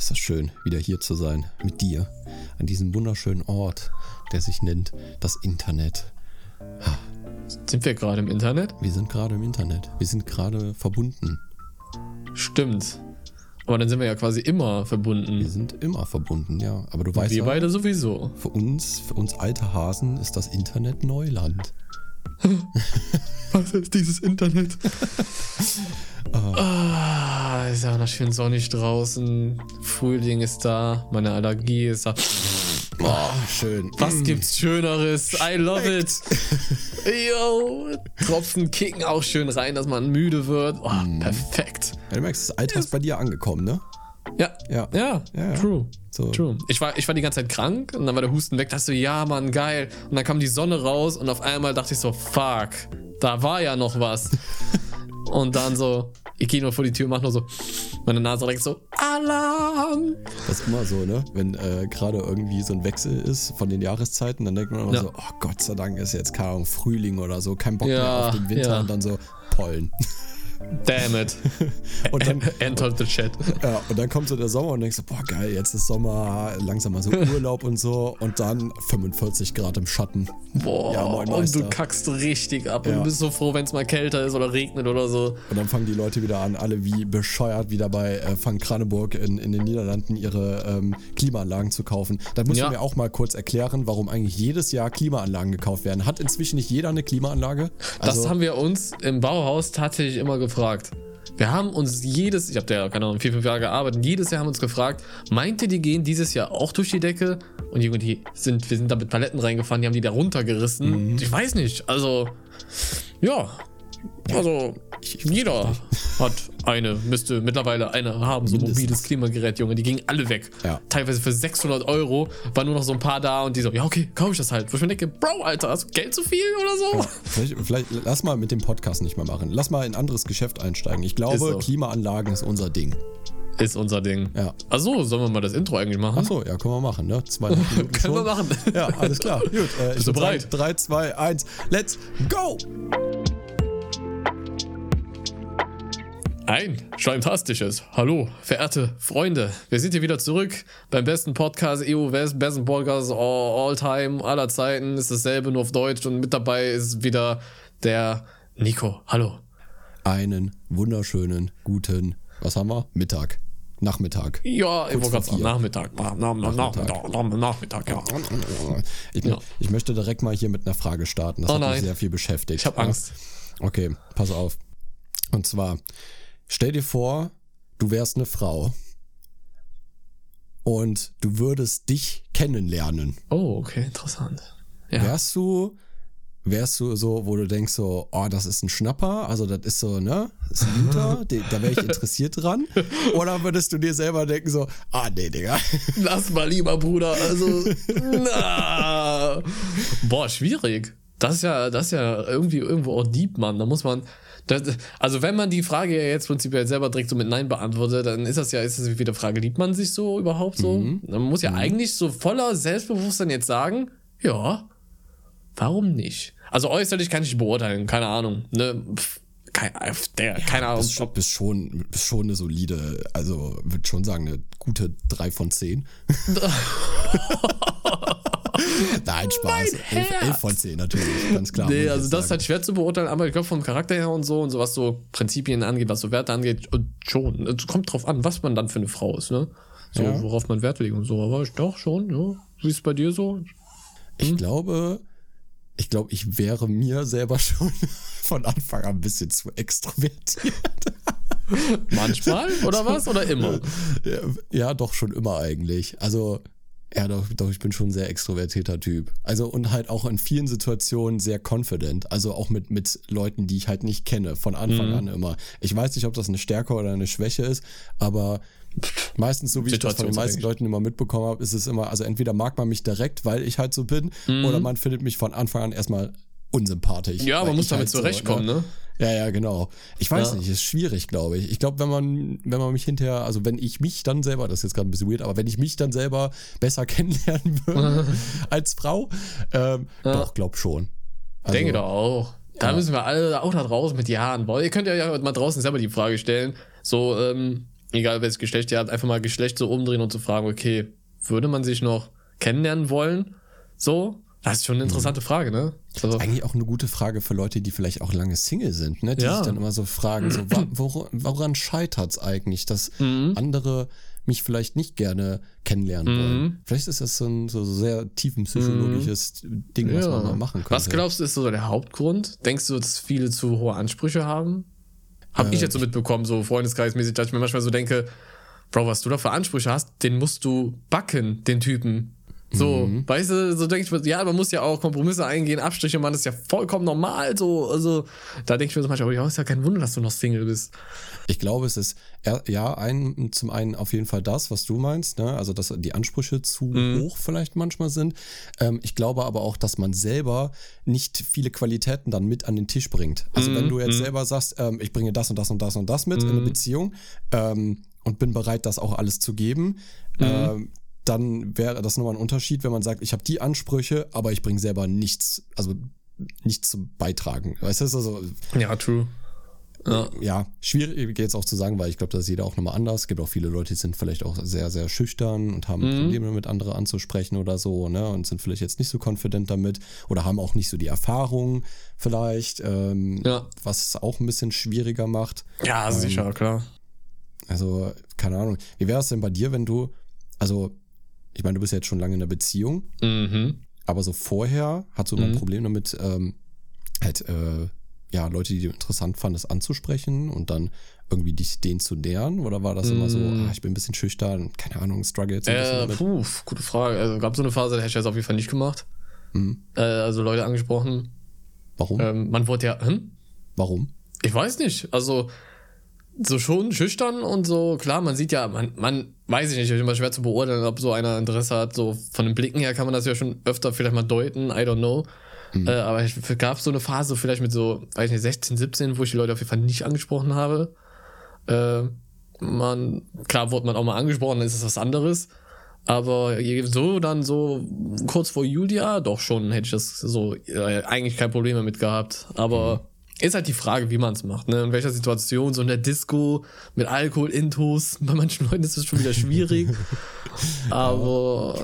ist das schön, wieder hier zu sein. Mit dir. An diesem wunderschönen Ort, der sich nennt das Internet. Sind wir gerade im Internet? Wir sind gerade im Internet. Wir sind gerade verbunden. Stimmt. Aber dann sind wir ja quasi immer Wir verbunden. sind immer verbunden, ja. Aber du weißt Wir ja, beide sowieso. für uns, für uns alte Hasen ist das Internet Neuland. Was ist dieses Internet? ah, ist ja noch schön sonnig draußen. Frühling ist da. Meine Allergie ist da. Boah, schön. Was gibt's Schöneres? I love it. Yo, Tropfen kicken auch schön rein, dass man müde wird. Oh, Perfekt. Ja, du merkst, das Alter ist bei dir angekommen, ne? Ja, Ja. ja, Ja, ja. true. So. True. Ich war, ich war die ganze Zeit krank und dann war der Husten weg. Dachte so, ja, Mann, geil. Und dann kam die Sonne raus und auf einmal dachte ich so, fuck, da war ja noch was. und dann so, ich gehe nur vor die Tür und mach nur so, meine Nase direkt so, Alarm. Das ist immer so, ne? Wenn äh, gerade irgendwie so ein Wechsel ist von den Jahreszeiten, dann denkt man immer Ja. so, oh Gott sei Dank ist jetzt, keine Ahnung, Frühling oder so, kein Bock mehr Ja, auf den Winter ja. und dann so Pollen. Damn it. Und dann, Enter the chat. ja, und dann kommt so der Sommer und denkst so, boah geil, jetzt ist Sommer, langsam mal so Urlaub und so und dann 45 Grad im Schatten. Boah, Ja, moin, und du kackst richtig ab und Ja. du bist so froh, wenn es mal kälter ist oder regnet oder so. Und dann fangen die Leute wieder an, alle wie bescheuert wieder bei äh, Van Kraneburg in, in den Niederlanden ihre ähm, Klimaanlagen zu kaufen. Da musst Ja. du mir auch mal kurz erklären, warum eigentlich jedes Jahr Klimaanlagen gekauft werden. Hat inzwischen nicht jeder eine Klimaanlage? Also, das haben wir uns im Bauhaus tatsächlich immer gefragt. Wir haben uns jedes, ich habe da ja, keine Ahnung, vier, fünf Jahre gearbeitet, jedes Jahr haben uns gefragt, meint ihr, die gehen dieses Jahr auch durch die Decke? Und die sind, wir sind da mit Paletten reingefahren, die haben die da runtergerissen. Mhm. Ich weiß nicht, also, ja, also, jeder hat eine, müsste mittlerweile eine haben, so ein Mindestens. mobiles Klimagerät, Junge, die gingen alle weg. Ja. Teilweise für 600 Euro, waren nur noch so ein paar da und die so, ja, okay, kaufe ich das halt. Wo ich mir denke, Bro, Alter, hast du Geld zu viel oder so? vielleicht, vielleicht lass mal mit dem Podcast nicht mehr machen. Lass mal in ein anderes Geschäft einsteigen. Ich glaube, Ist. Klimaanlagen ist unser Ding. Ist unser Ding. Ja. Achso, sollen wir mal das Intro eigentlich machen? Achso, ja, können wir machen, ne? Zweieinhalb Minuten Können wir machen. Ja, alles klar. Gut, äh, Bist du bereit? 3, 2, 1, let's go! Ein schleimtastisches. Hallo, verehrte Freunde. Wir sind hier wieder zurück beim besten Podcast EU West, besten Podcast all, all time, aller Zeiten. Ist dasselbe, nur auf Deutsch. Und mit dabei ist wieder der Nico. Hallo. Einen wunderschönen, guten, was haben wir? Mittag. Nachmittag. Ja, ich wollte gerade sagen. Nachmittag. Na, na, na, Nachmittag. Ja. Ich, Ja. ich möchte direkt mal hier mit einer Frage starten. Das Oh hat nein. mich sehr viel beschäftigt. Ich habe Angst. Okay, pass auf. Und zwar, stell dir vor, du wärst eine Frau und du würdest dich kennenlernen. Oh, okay, interessant. Ja. Wärst du, wärst du so, wo du denkst so, oh, das ist ein Schnapper, also das ist so, ne, das ist ein de- da wäre ich interessiert dran. Oder würdest du dir selber denken so, ah, nee, Digga. Lass mal lieber, Bruder. Also, na. Boah, schwierig. Das ist ja, das ist ja irgendwie irgendwo auch deep, Mann. Da muss man. Das, also, wenn man die Frage ja jetzt prinzipiell selber direkt so mit Nein beantwortet, dann ist das ja, ist das wieder Frage, liebt man sich so überhaupt so? Man muss ja eigentlich so voller Selbstbewusstsein jetzt sagen, ja, warum nicht? Also äußerlich kann ich beurteilen, keine Ahnung. Ne? Pff, kein, der, keine Ahnung. Bist, schon- bist, schon, bist schon eine solide, also würde schon sagen, eine gute 3 von 10. Nein, Spaß. 11, 11 von 10 natürlich, ganz klar. Nee, also das ist halt schwer zu beurteilen, aber ich glaube vom Charakter her und so und so, was so Prinzipien angeht, was so Werte angeht, schon. Es kommt drauf an, was man dann für eine Frau ist, ne? So, Ja. worauf man Wert legt und so. Aber ich doch schon, ja. Wie ist es bei dir so? Ich glaube, ich glaube, ich wäre mir selber schon von Anfang an ein bisschen zu extrovertiert. Manchmal oder was? Oder immer? Ja, ja, doch schon immer eigentlich. Also, ja, doch, doch, ich bin schon ein sehr extrovertierter Typ. Also, und halt auch in vielen Situationen sehr confident. Also auch mit, mit Leuten, die ich halt nicht kenne, von Anfang Mhm. an immer. Ich weiß nicht, ob das eine Stärke oder eine Schwäche ist, aber meistens, so wie ich das von den meisten. Leuten immer mitbekommen habe, ist es immer, also entweder mag man mich direkt, weil ich halt so bin, oder man findet mich von Anfang an erstmal unsympathisch. Mhm. Ja, man muss damit halt so, zurechtkommen, ne? Ja, ja, genau. Ich weiß Ja. nicht, ist schwierig, glaube ich. Ich glaube, wenn man, wenn man mich hinterher, also wenn ich mich dann selber, das ist jetzt gerade ein bisschen weird, aber wenn ich mich dann selber besser kennenlernen würde als Frau, ähm, doch, glaub schon. Also, Denke doch auch. Da Ja. müssen wir alle auch da draußen mit Ja und Boah, Ihr könnt ja mal draußen selber die Frage stellen. So, ähm, egal welches Geschlecht ihr habt, einfach mal Geschlecht so umdrehen und zu fragen, okay, würde man sich noch kennenlernen wollen? So? Das ist schon eine interessante Frage, ne? Also, eigentlich auch eine gute Frage für Leute, die vielleicht auch lange Single sind, ne? Die ja. sich dann immer so fragen, so, woran, woran scheitert es eigentlich, dass mhm. andere mich vielleicht nicht gerne kennenlernen mhm. wollen. Vielleicht ist das so ein so sehr tiefen psychologisches mhm. Ding, was ja. man mal machen könnte. Was glaubst du, ist so der Hauptgrund? Denkst du, dass viele zu hohe Ansprüche haben? Hab äh, ich jetzt so mitbekommen, so freundeskreismäßig, dass ich mir manchmal so denke, Bro, was du da für Ansprüche hast, den musst du backen, den Typen. So, mhm. weißt du, so denke ich mir, ja, man muss ja auch Kompromisse eingehen, Abstriche machen, ist ja vollkommen normal, so, also, da denke ich mir so manchmal, ja, ist ja kein Wunder, dass du noch Single bist. Ich glaube, es ist, ja, ein, zum einen auf jeden Fall das, was du meinst, ne, also, dass die Ansprüche zu mhm. hoch vielleicht manchmal sind. Ähm, ich glaube aber auch, dass man selber nicht viele Qualitäten dann mit an den Tisch bringt. Also, mhm. wenn du jetzt mhm. selber sagst, ähm, ich bringe das und das und das und das mit in eine mhm. Beziehung, ähm, und bin bereit, das auch alles zu geben, mhm. ähm, dann wäre das nochmal ein Unterschied, wenn man sagt, ich habe die Ansprüche, aber ich bringe selber nichts, also nichts zu beitragen. Weißt du, also. Ja, true. Ja. ja, schwierig jetzt auch zu sagen, weil ich glaube, das ist jeder auch nochmal anders. Es gibt auch viele Leute, die sind vielleicht auch sehr, sehr schüchtern und haben mhm. Probleme damit andere anzusprechen oder so, ne? Und sind vielleicht jetzt nicht so confident damit oder haben auch nicht so die Erfahrung vielleicht, ähm, ja. was es auch ein bisschen schwieriger macht. Ja, ähm, sicher, klar. Also, keine Ahnung. Wie wäre es denn bei dir, wenn du, also ich meine, du bist ja jetzt schon lange in einer Beziehung, mhm. aber so vorher hast du immer mhm. ein Problem damit, ähm, halt, äh, ja, Leute, die du interessant fandest, anzusprechen und dann irgendwie dich denen zu nähern? Oder war das mm. immer so, mhm. ah, ich bin ein bisschen schüchtern, keine Ahnung, struggle jetzt ein äh, bisschen Puh, gute Frage. Also gab so eine Phase, da hätte ich das auf jeden Fall nicht gemacht. Mhm. Äh, also Leute angesprochen. Warum? Ähm, man wurde ja, hm? Warum? Ich weiß nicht. Also so schon schüchtern und so, klar, man sieht ja, man, man weiß ich nicht, ist immer schwer zu beurteilen, ob so einer Interesse hat. So von den Blicken her kann man das ja schon öfter vielleicht mal deuten, I don't know. Mhm. Äh, aber es gab so eine Phase, vielleicht mit so, weiß ich nicht, 16, 17, wo ich die Leute auf jeden Fall nicht angesprochen habe. Äh, man, klar wurde man auch mal angesprochen, dann ist es was anderes. Aber so dann so kurz vor Julia, doch schon hätte ich das so äh, eigentlich kein Problem damit gehabt. Aber mhm. Ist halt die Frage, wie man es macht, ne? In welcher Situation, so in der Disco, mit Alkohol, Intos, bei manchen Leuten ist das schon wieder schwierig. Aber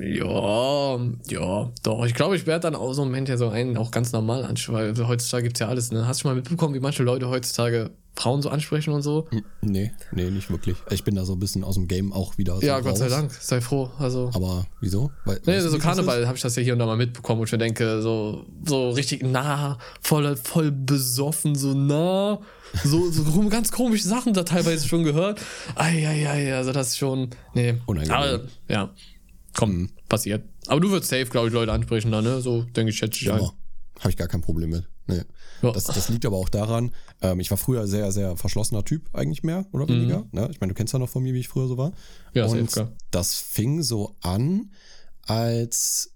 ja, ja, doch. Ich glaube, ich werde dann auch so einen Moment ja so einen auch ganz normal anschauen, weil heutzutage gibt's ja alles, ne? Hast du schon mal mitbekommen, wie manche Leute heutzutage Frauen so ansprechen und so? Nee, nee, nicht wirklich. Ich bin da so ein bisschen aus dem Game auch wieder. So ja, Gott raus. sei Dank, sei froh. Also. Aber wieso? Weil, nee, so Karneval habe ich das ja hier und da mal mitbekommen, wo ich mir denke, so, so richtig nah, voll, voll besoffen, so nah. So, so ganz komische Sachen da teilweise schon gehört. Eieiei, also das ist schon. Nee. Unangenehm. Aber, ja. Komm, mhm. passiert. Aber du würdest safe, glaube ich, Leute ansprechen da, ne? So denke ich, schätze ich ein. Habe ich gar kein Problem mit. Nee. Ja. Das, das liegt aber auch daran, ähm, ich war früher sehr, sehr verschlossener Typ eigentlich mehr oder weniger. Mhm. Ne? Ich meine, du kennst ja noch von mir, wie ich früher so war. Ja, Und das fing so an, als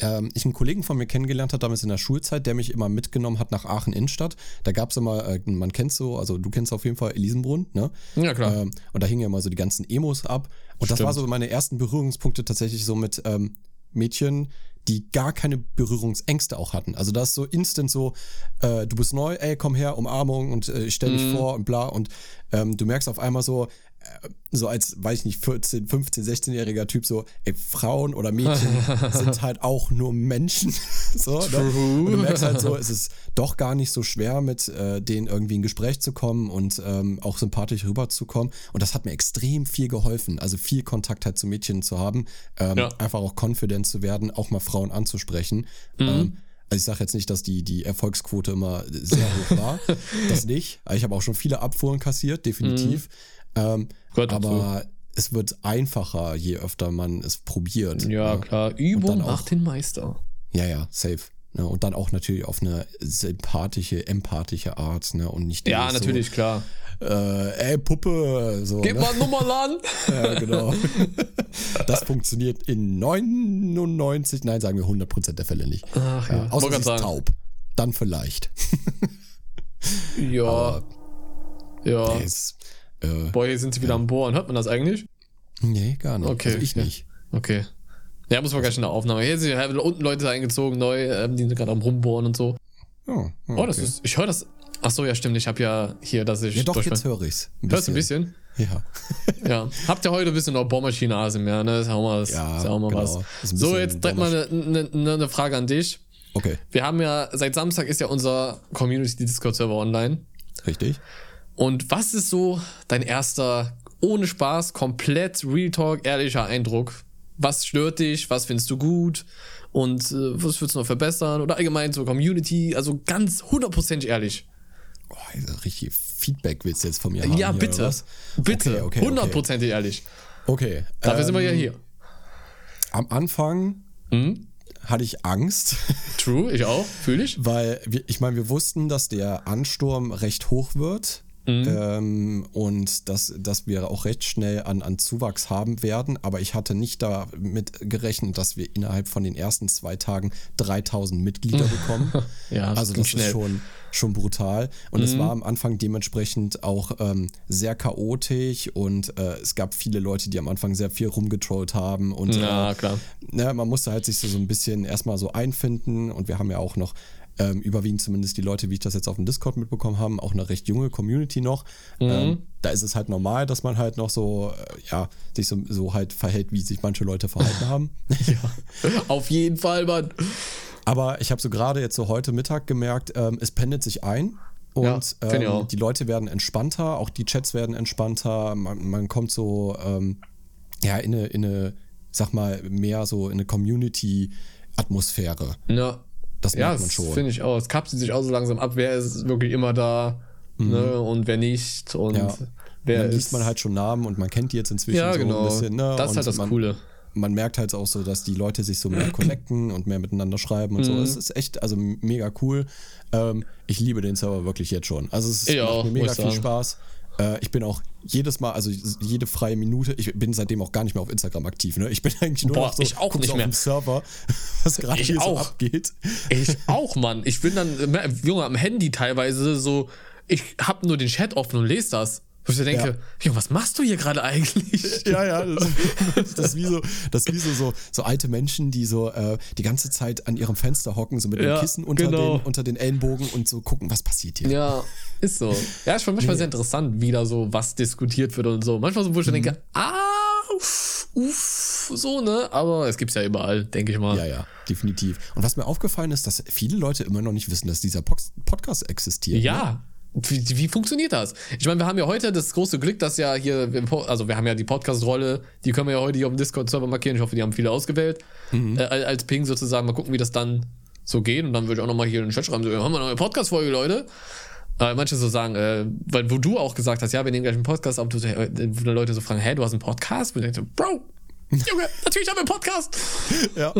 ähm, ich einen Kollegen von mir kennengelernt habe, damals in der Schulzeit, der mich immer mitgenommen hat nach Aachen Innenstadt. Da gab es immer, äh, man kennt so, also du kennst auf jeden Fall Elisenbrunn, ne? Ja, klar. Ähm, und da hingen ja immer so die ganzen Emos ab. Und Stimmt. das war so meine ersten Berührungspunkte tatsächlich so mit ähm, Mädchen, die gar keine Berührungsängste auch hatten. Also das ist so instant so, äh, du bist neu, ey, komm her, Umarmung und äh, ich stell dich mm. vor und bla. Und ähm, du merkst auf einmal so, so als, weiß ich nicht, 14, 15, 16-jähriger Typ so, ey, Frauen oder Mädchen sind halt auch nur Menschen. so, ne? Und du merkst halt so, es ist doch gar nicht so schwer, mit äh, denen irgendwie in Gespräch zu kommen und ähm, auch sympathisch rüberzukommen. Und das hat mir extrem viel geholfen. Also viel Kontakt halt zu Mädchen zu haben, ähm, ja. einfach auch confident zu werden, auch mal Frauen anzusprechen. Mhm. Ähm, also ich sage jetzt nicht, dass die, die Erfolgsquote immer sehr hoch war. das nicht. Ich habe auch schon viele Abfuhren kassiert, definitiv. Mhm. Ähm, aber es wird einfacher, je öfter man es probiert. Ja, ne? klar. Übung macht den Meister. Ja, ja, safe. Ne? Und dann auch natürlich auf eine sympathische, empathische Art, ne? Und nicht Ja, natürlich, so, klar. Äh, ey, Puppe, so. Gib ne? mal Nummer an! ja, genau. das funktioniert in 99, nein, sagen wir 100% der Fälle nicht. Ach ja. ja außer sie ist taub. Dann vielleicht. ja. Aber ja. Ist, äh, Boah, hier sind sie wieder am Bohren. Hört man das eigentlich? Nee, gar nicht. Okay. Also ich nicht. Okay. Ja, muss man gleich in der Aufnahme. Hier sind unten Leute eingezogen, neu, ähm, die sind gerade am Rumbohren und so. Oh, okay. oh das ist, ich höre das Ach so, ja, stimmt. Ich habe ja hier, dass ich. Ja, doch, jetzt höre ich's. Hörst du ein bisschen? Ja. Ja. Habt ihr heute ein bisschen noch Bohrmaschine mehr, ne? Ist ja auch mal was. Ja, ist auch mal genau. was. Ist So, jetzt direkt mal eine ne, ne Frage an dich. Okay, Wir haben ja, seit Samstag ist ja unser Community Discord Server online. richtig. Und was ist so dein erster, ohne Spaß, komplett Real Talk, ehrlicher Eindruck? Was stört dich? Was findest du gut? Und äh, was würdest du noch verbessern? Oder allgemein so Community? Also ganz hundertprozentig ehrlich. Oh, richtig Feedback willst du jetzt von mir haben. ja, hier, bitte. was? Bitte. Okay, okay, okay. Hundertprozentig ehrlich. Okay. Dafür ähm, sind wir ja hier. Am Anfang Mhm. hatte ich Angst, True, ich auch. Fühl ich. weil wir, ich meine, wir wussten, dass der Ansturm recht hoch wird. Mhm. Ähm, und dass, dass wir auch recht schnell an, an Zuwachs haben werden. Aber ich hatte nicht damit gerechnet, dass wir innerhalb von den ersten zwei Tagen 3000 Mitglieder bekommen. Ja, das also das schnell. Mhm. ist schon, schon brutal. Und es war am Anfang dementsprechend auch ähm, sehr chaotisch und äh, es gab viele Leute, die am Anfang sehr viel rumgetrollt haben. Und Ja, äh, klar. ne, man musste halt sich so, so ein bisschen erstmal so einfinden und wir haben ja auch noch ähm, überwiegend zumindest die Leute, wie ich das jetzt auf dem Discord mitbekommen habe, auch eine recht junge Community noch. Ähm, da ist es halt normal, dass man halt noch so, äh, ja, sich so, so halt verhält, wie sich manche Leute verhalten haben. Auf jeden Fall, Mann. Aber ich habe so gerade jetzt so heute Mittag gemerkt, ähm, es pendelt sich ein. Und Ja, ähm, die Leute werden entspannter, auch die Chats werden entspannter. Man, man kommt so ähm, ja, in eine, in eine, sag mal, mehr so in eine Community-Atmosphäre. Ja. Das Ja, merkt man das schon. finde ich auch. Es kapselt sich auch so langsam ab, wer ist wirklich immer da ne, und wer nicht. Und Mhm. Ja. wer dann ist. liest man halt schon Namen und man kennt die jetzt inzwischen ja, so genau. ein bisschen. Ne? Das ist und halt das man, Coole. Man merkt halt auch so, dass die Leute sich so mehr connecten und mehr miteinander schreiben und so. Mhm. Es ist echt, also mega cool. Ähm, ich liebe den Server wirklich jetzt schon. Also es ist, macht auch, mir mega viel sagen. Spaß. Äh, ich bin auch jedes Mal, also jede freie Minute, ich bin seitdem auch gar nicht mehr auf Instagram aktiv. Ne? Ich bin eigentlich nur Boah, noch so, ich auch nicht so mehr. auf dem Server, was gerade hier so auch. abgeht. Ich auch, Mann. Ich bin dann, Junge, am Handy teilweise so, ich hab nur den Chat offen und lese das. Wo ich so denke, Ja. Was machst du hier gerade eigentlich? Ja, ja, das, das ist wie so, das ist wie so, so, so alte Menschen, die so äh, die ganze Zeit an ihrem Fenster hocken, so mit Ja, dem Kissen unter, genau. den, unter den Ellenbogen und so gucken, was passiert hier. Ja, ist so. Ja, ist schon manchmal sehr interessant, wie da so was diskutiert wird und so. Manchmal so, wo ich Mhm. denke, ah, uff, uff, so, ne? Aber es gibt's ja überall, denke ich mal. Ja, ja, definitiv. Und was mir aufgefallen ist, dass viele Leute immer noch nicht wissen, dass dieser Podcast existiert. Ne? Wie, wie funktioniert das? Ich meine, wir haben ja heute das große Glück, dass ja hier, also wir haben ja die Podcast-Rolle, die können wir ja heute hier auf dem Discord-Server markieren. Ich hoffe, die haben viele ausgewählt. Mhm. Äh, als Ping sozusagen, mal gucken, wie das dann so geht. Und dann würde ich auch nochmal hier in den Chat schreiben, so, haben wir noch eine Podcast-Folge, Leute? Äh, manche so sagen, äh, weil wo du auch gesagt hast, ja, wir nehmen gleich einen Podcast auf, du, äh, wo die Leute so fragen, hä, du hast einen Podcast? Und ich denke Bro, Junge, natürlich haben wir einen Podcast. Ja.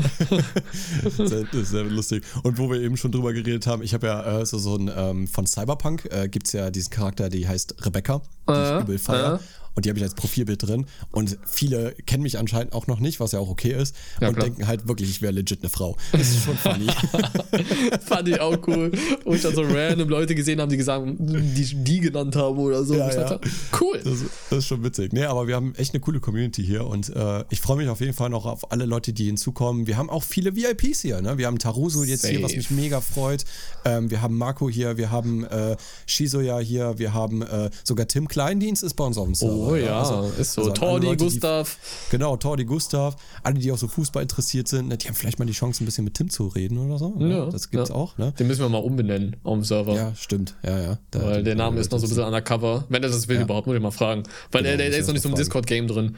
sehr, das ist sehr lustig. Und wo wir eben schon drüber geredet haben, ich habe ja äh, so, so ein, ähm, von Cyberpunk äh, gibt es ja diesen Charakter, die heißt Rebecca, die Äh, ich übel feier. äh. Und die habe ich als Profilbild drin. Und viele kennen mich anscheinend auch noch nicht, was ja auch okay ist. Ja, und klar. denken halt wirklich, ich wäre legit eine Frau. Das ist schon funny. Fand ich auch cool. Wo ich dann so random Leute gesehen habe, die gesagt die die genannt haben oder so. Ja, ja. dachte, cool. Das, das ist schon witzig. Nee, aber wir haben echt eine coole Community hier und äh, ich freue mich auf jeden Fall noch auf alle Leute, die hinzukommen. Wir haben auch viele VIPs hier. Ne? Wir haben Taruso jetzt hier, was Safe. mich mega freut. Ähm, wir haben Marco hier, wir haben äh, Shizoya hier, wir haben äh, sogar Tim Kleindienst ist bei uns auf dem Server. Oh ne? ja, Also- ist so. also Tordi, Leute, die- Gustav. Genau, Tordi, Gustav, alle, die auch so Fußball interessiert sind, ne, die haben vielleicht mal die Chance, ein bisschen mit Tim zu reden oder so. Ne? Ja, das gibt's ja. auch, ne? Den müssen wir mal umbenennen auf dem Server. Ja, stimmt. Ja, ja. Da- Weil die- der Name ist noch so ein bisschen undercover. Wenn er das will, überhaupt, muss ich mal fragen. Weil Genau, der, der, ist noch nicht so im Discord-Game drin.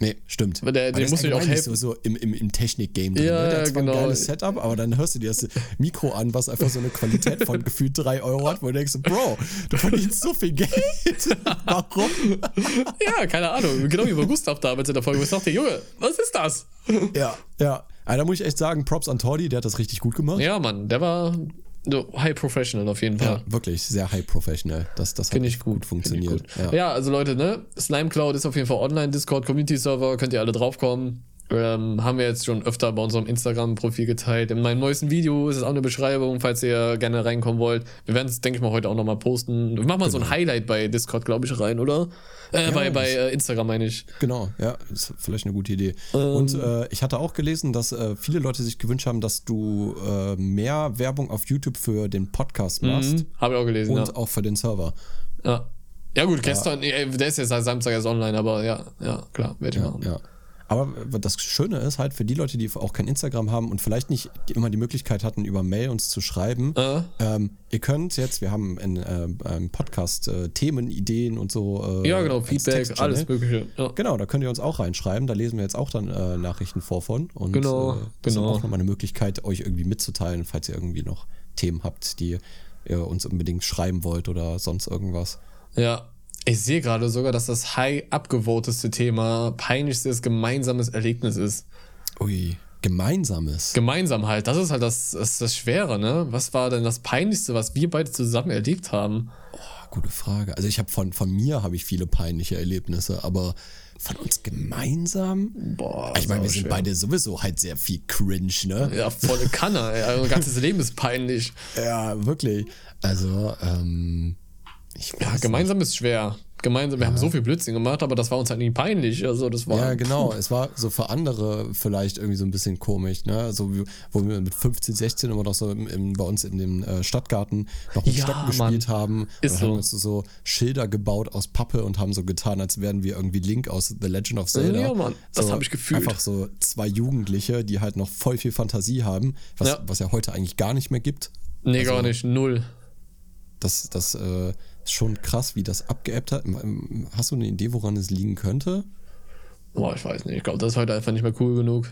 Nee, stimmt. Der- Aber dem ist muss ich auch helfen. So, so im, im, im Technik-Game drin. Ja, ne? Der hat zwar genau. ein geiles Setup, aber dann hörst du dir das Mikro an, was einfach so eine Qualität von gefühlt 3 Euro hat, wo du denkst, Bro, du verdienst so viel Geld. Warum? Ja, keine Ahnung. Genau wie bei Gustav damals in der Folge. Ich dachte, Junge, was ist das? Ja, ja. Also, da muss ich echt sagen, Props an Tordi, der hat das richtig gut gemacht. Ja, Mann, der war so high professional auf jeden Fall. Ja, wirklich, sehr high professional. Das, das Finde ich echt gut. funktioniert. Gut. Ja. also Leute, ne? Slime Cloud ist auf jeden Fall online, Discord, Community Server, könnt ihr alle draufkommen. Ähm, haben wir jetzt schon öfter bei unserem Instagram-Profil geteilt. In meinem neuesten Video ist es auch eine Beschreibung, falls ihr gerne reinkommen wollt. Wir werden es, denke ich mal, heute auch nochmal posten. Wir machen mal genau. so ein genau. Highlight bei Discord, glaube ich, rein, oder? Äh, ja, bei bei äh, Instagram meine ich. Genau, ja, ist vielleicht eine gute Idee. Ähm, und äh, ich hatte auch gelesen, dass äh, viele Leute sich gewünscht haben, dass du äh, mehr Werbung auf YouTube für den Podcast machst. Mhm, Habe ich auch gelesen. Und ja. auch für den Server. Ja. Ja, gut, gestern, ja. der ist seit Samstag erst online, aber ja, ja, klar, werde ich ja, machen. Ja. Aber das Schöne ist halt für die Leute, die auch kein Instagram haben und vielleicht nicht immer die Möglichkeit hatten, über Mail uns zu schreiben, äh. ähm, ihr könnt jetzt, wir haben in äh, Podcast äh, Themen, Ideen und so. Äh, ja, genau, Feedback, alles Mögliche. Ja. Genau, da könnt ihr uns auch reinschreiben. Da lesen wir jetzt auch dann äh, Nachrichten vor von. Und genau, äh, das genau. ist auch nochmal eine Möglichkeit, euch irgendwie mitzuteilen, falls ihr irgendwie noch Themen habt, die ihr uns unbedingt schreiben wollt oder sonst irgendwas. Ja, ich sehe gerade sogar, dass das high abgevoteste Thema peinlichstes gemeinsames Erlebnis ist. Ui, gemeinsames. Gemeinsam halt. Das ist halt das, das, das Schwere, ne? Was war denn das Peinlichste, was wir beide zusammen erlebt haben? Oh, gute Frage. Also ich habe von, von mir habe ich viele peinliche Erlebnisse, aber von uns gemeinsam? Boah. Ich meine, wir sind schwer. beide sowieso halt sehr viel cringe, ne? Ja, volle Kanne. Ey. Unser ganzes Leben ist peinlich. Ja, wirklich. Also, ähm, ja, gemeinsam nicht. ist schwer. Gemeinsam, wir ja. haben so viel Blödsinn gemacht, aber das war uns halt nie peinlich. Also das war. Ja, genau. Puh. Es war so für andere vielleicht irgendwie so ein bisschen komisch, ne? So wie, wo wir mit 15, 16 immer noch so im, im, bei uns in dem äh, Stadtgarten noch mit ja, Stocken gespielt Mann. haben. Ist und so. haben uns so Schilder gebaut aus Pappe und haben so getan, als wären wir irgendwie Link aus The Legend of Zelda. Ja, Mann. Das so, habe ich gefühlt. Einfach so zwei Jugendliche, die halt noch voll viel Fantasie haben, was ja, was ja heute eigentlich gar nicht mehr gibt. Nee, also, gar nicht. Null. Das, das, äh, schon krass, wie das abgeebbt hat. Hast du eine Idee, woran es liegen könnte? Boah, ich weiß nicht. Ich glaube, das ist heute einfach nicht mehr cool genug.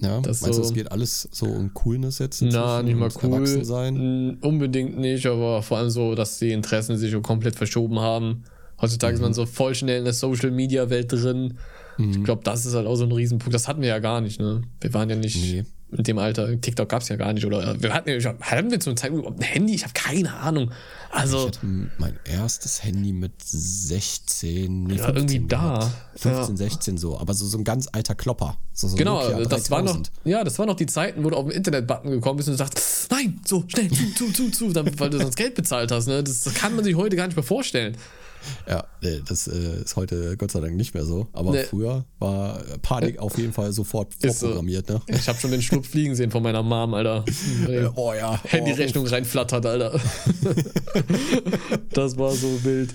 Ja, das meinst so, du, es geht alles so um Coolness jetzt? Na, nicht mal cool. Sein? Unbedingt nicht, aber vor allem so, dass die Interessen sich so komplett verschoben haben. Heutzutage mhm. ist man so voll schnell in der Social-Media-Welt drin. Mhm. Ich glaube, das ist halt auch so ein Riesenpunkt. Das hatten wir ja gar nicht, ne? Wir waren ja nicht. Nee in dem Alter. TikTok gab es ja gar nicht. Oder wir hatten, hatten wir zu einem Zeitpunkt ein Handy? Ich habe keine Ahnung. Also, ich hatte mein erstes Handy mit 16, nee, ja, irgendwie da. 15, ja. 16 so, aber so, so ein ganz alter Klopper. So, so genau, das war noch, ja, das war noch die Zeiten, wo du auf den Internet-Button gekommen bist und sagst, nein, so, schnell, zu, zu, zu, zu, dann, weil du sonst Geld bezahlt hast. Ne? Das, das kann man sich heute gar nicht mehr vorstellen. Ja, das äh, ist heute Gott sei Dank nicht mehr so. Aber nee. früher war Panik auf jeden Fall sofort vorprogrammiert. Ne? Ich habe schon den Schlupf fliegen sehen von meiner Mom, Alter. oh ja. Handyrechnung oh, reinflattert, Alter. das war so wild.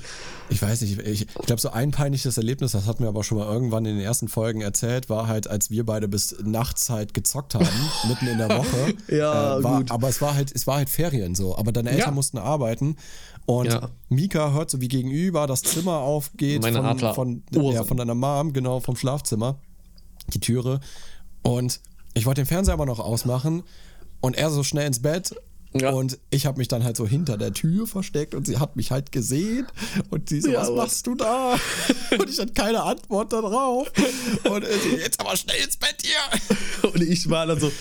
Ich weiß nicht, ich, ich glaube, so ein peinliches Erlebnis, das hatten wir aber schon mal irgendwann in den ersten Folgen erzählt, war halt, als wir beide bis nachts halt gezockt haben, mitten in der Woche. ja, äh, war, gut. Aber es war halt, es war halt Ferien so. Aber deine Eltern ja. mussten arbeiten und ja. Mika hört so wie gegenüber das Zimmer aufgeht Meine von, von, ja, von deiner Mom, genau, vom Schlafzimmer, die Türe. Und ich wollte den Fernseher aber noch ausmachen und er so schnell ins Bett ja. Und ich habe mich dann halt so hinter der Tür versteckt und sie hat mich halt gesehen und sie so, ja, was machst du da? und ich hatte keine Antwort darauf. Und sie, jetzt aber schnell ins Bett hier. Und ich war dann so,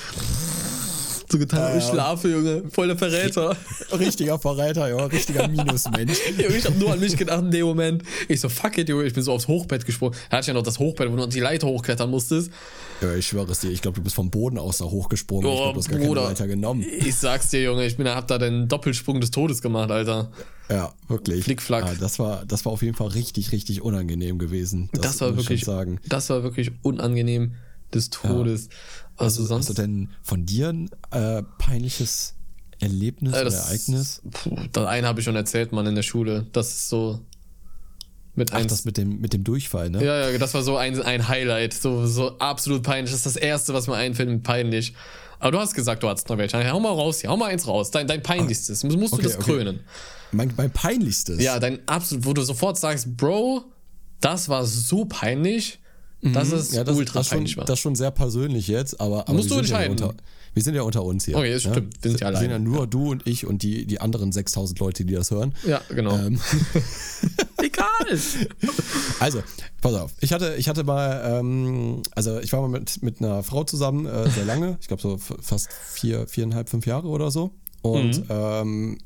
so getan, äh, ich schlafe, Junge. Voll der Verräter. Richtiger Verräter, ja. Richtiger Minusmensch. Ich habe nur an mich gedacht in dem Moment. Ich so, fuck it, Junge. Ich bin so aufs Hochbett gesprungen. Er hat ja noch das Hochbett, wo du an die Leiter hochklettern musstest. Ja, ich schwöre es dir. Ich glaube, du bist vom Boden aus da hochgesprungen. Oh, ich du hast gar Bruder, keine Leiter genommen. Ich sag's dir, Junge. Ich bin, hab da den Doppelsprung des Todes gemacht, Alter. Ja, wirklich. Flickflack. Ja, das, war, das war auf jeden Fall richtig, richtig unangenehm gewesen. Das, das war wirklich, sagen. das war wirklich unangenehm des Todes. Ja. Also, also sonst. Hast du denn von dir ein äh, peinliches Erlebnis äh, das, oder Ereignis? Puh, das eine habe ich schon erzählt, Mann, in der Schule. Das ist so. Mit Ach, das mit dem, mit dem Durchfall, ne? Ja, ja, das war so ein, ein Highlight. So, so absolut peinlich. Das ist das Erste, was mir einfällt, peinlich. Aber du hast gesagt, du hattest noch welche. Hau mal raus, hau mal eins raus. Dein, dein peinlichstes. Musst okay, du das okay. krönen. Mein, mein peinlichstes? Ja, dein absolut, wo du sofort sagst, Bro, das war so peinlich. Das mhm. ist ja, das, ultra das schon, Das ist schon sehr persönlich jetzt, aber, aber musst du entscheiden. Ja wir sind ja unter uns hier. Okay, das ne? stimmt. Wir sind ja alleine. Wir sind ja nur ja. du und ich und die, die anderen 6000 Leute, die das hören. Ja, genau. Ähm. Egal. Also, pass auf. Ich hatte, ich hatte mal, ähm, also ich war mal mit, mit einer Frau zusammen, äh, sehr lange. Ich glaube so fast vier, viereinhalb, fünf Jahre oder so. Und mhm. ähm,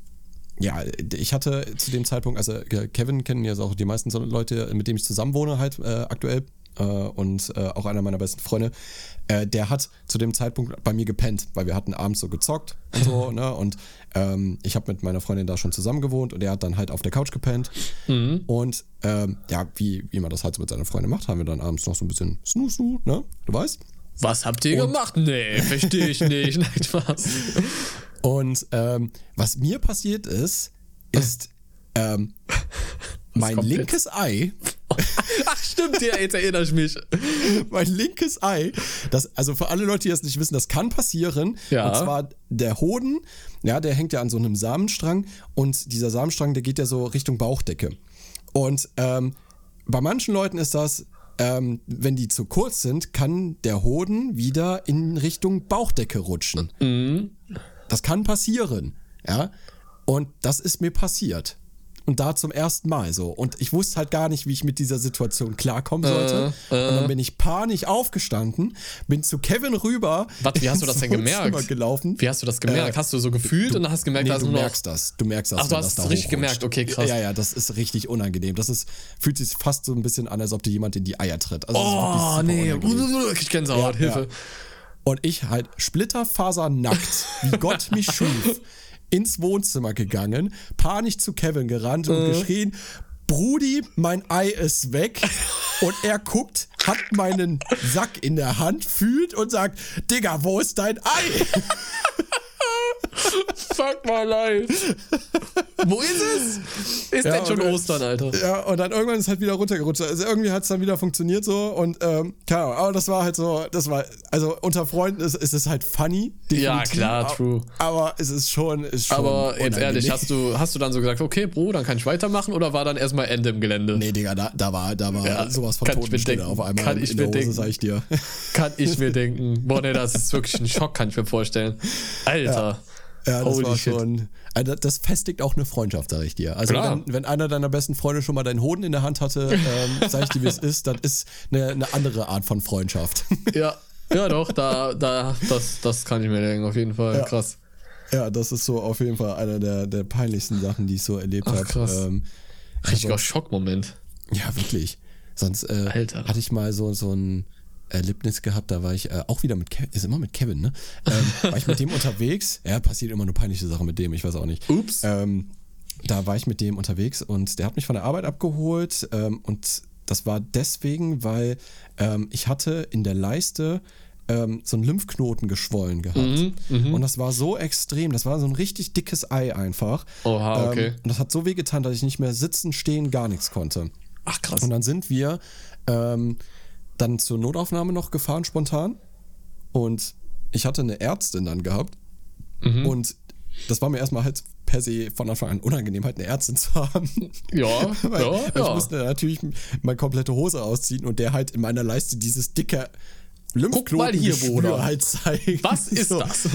ja, ich hatte zu dem Zeitpunkt, also Kevin kennen ja auch die meisten Leute, mit denen ich zusammen wohne, halt äh, aktuell. Äh, und äh, auch einer meiner besten Freunde, äh, der hat zu dem Zeitpunkt bei mir gepennt, weil wir hatten abends so gezockt und so, ne? Und ähm, ich habe mit meiner Freundin da schon zusammen gewohnt und er hat dann halt auf der Couch gepennt. Mhm. Und ähm, ja, wie, wie man das halt so mit seiner Freundin macht, haben wir dann abends noch so ein bisschen Snoo Snoo, ne? Du weißt? Was habt ihr gemacht? Nee, verstehe ich nicht. Nein, Spaß. Und ähm, was mir passiert ist, ist ähm, mein linkes Ei, Ach, stimmt, ja, jetzt erinnere ich mich. mein linkes Ei, das, also für alle Leute, die das nicht wissen, das kann passieren. Ja. Und zwar der Hoden, ja, der hängt ja an so einem Samenstrang und dieser Samenstrang, der geht ja so Richtung Bauchdecke. Und ähm, bei manchen Leuten ist das, ähm, wenn die zu kurz sind, kann der Hoden wieder in Richtung Bauchdecke rutschen. Das kann passieren, ja. Und das ist mir passiert. Und da zum ersten Mal so. Und ich wusste halt gar nicht, wie ich mit dieser Situation klarkommen sollte. und dann bin ich panisch aufgestanden, bin zu Kevin rüber. Was, wie hast du das denn gemerkt? Gelaufen. Wie hast du das gemerkt? Äh, hast du so gefühlt und dann hast du gemerkt, Nee, dass du merkst das. Du merkst das. Ach, du hast das richtig gemerkt. Okay, krass. Ja, ja, das ist richtig unangenehm. Das ist, fühlt sich fast so ein bisschen an, als ob dir jemand in die Eier tritt. Also, Oh, nee. unangenehm. Ich Gänsehaut, Ja, Hilfe. ja. Und ich halt splitterfasernackt, wie Gott mich schuf, ins Wohnzimmer gegangen, panisch zu Kevin gerannt und Äh. geschrien, Brudi, mein Ei ist weg. Und er guckt, hat meinen Sack in der Hand, fühlt und sagt, Digga, wo ist dein Ei? Fuck my life. Wo ist es? Ist Ja, denn schon Ostern, Alter? Ja, und dann irgendwann ist es halt wieder runtergerutscht. Also irgendwie hat es dann wieder funktioniert so und ähm, keine Ahnung, aber das war halt so, das war, also unter Freunden ist, ist es halt funny. Ja, definitiv, klar, aber- true. Aber es ist schon, ist schon Aber jetzt ehrlich, unangenehm. hast du, hast du dann so gesagt, okay, Bro, dann kann ich weitermachen oder war dann erstmal Ende im Gelände? Nee, Digga, da, da war, da war Ja, sowas von Totenstille auf einmal Kann ich in mir der Hose, denken. sag ich dir. Kann ich mir denken. Boah, nee, das ist wirklich ein Schock, kann ich mir vorstellen. Alter. Ja, das Holy war shit. schon. Also das festigt auch eine Freundschaft, sag ich dir. Also wenn, wenn einer deiner besten Freunde schon mal deinen Hoden in der Hand hatte, ähm, sag ich dir, wie es ist, das ist eine, eine andere Art von Freundschaft. Ja, ja doch, da, da, das, das kann ich mir denken, auf jeden Fall. Ja. Krass. ja, das ist so auf jeden Fall einer der, der peinlichsten Sachen, die ich so erlebt habe. krass. Ähm, Richtiger Schockmoment. ja, wirklich. Sonst äh, hatte ich mal so, so ein Erlebnis gehabt, da war ich äh, auch wieder mit Kevin, ist immer mit Kevin, ne? Ähm, war ich mit dem unterwegs, ja, passiert immer nur peinliche Sachen mit dem, ich weiß auch nicht. Ups. Ähm, da war ich mit dem unterwegs und der hat mich von der Arbeit abgeholt ähm, und das war deswegen, weil ähm, ich hatte in der Leiste ähm, so einen Lymphknoten geschwollen gehabt. Mhm, und das war so extrem, das war so ein richtig dickes Ei einfach. Oha, okay. Ähm, und das hat so weh getan, dass ich nicht mehr sitzen, stehen, gar nichts konnte. Ach, krass. Und dann sind wir ähm, dann zur Notaufnahme noch gefahren, spontan. Und ich hatte eine Ärztin dann gehabt. Mhm. Und das war mir erstmal halt per se von Anfang an unangenehm, halt eine Ärztin zu haben. Ja, Weil ja, Ich ja. musste natürlich meine komplette Hose ausziehen und der halt in meiner Leiste dieses dicke Guck mal hier, Bruder. halt zeigen. Was ist das?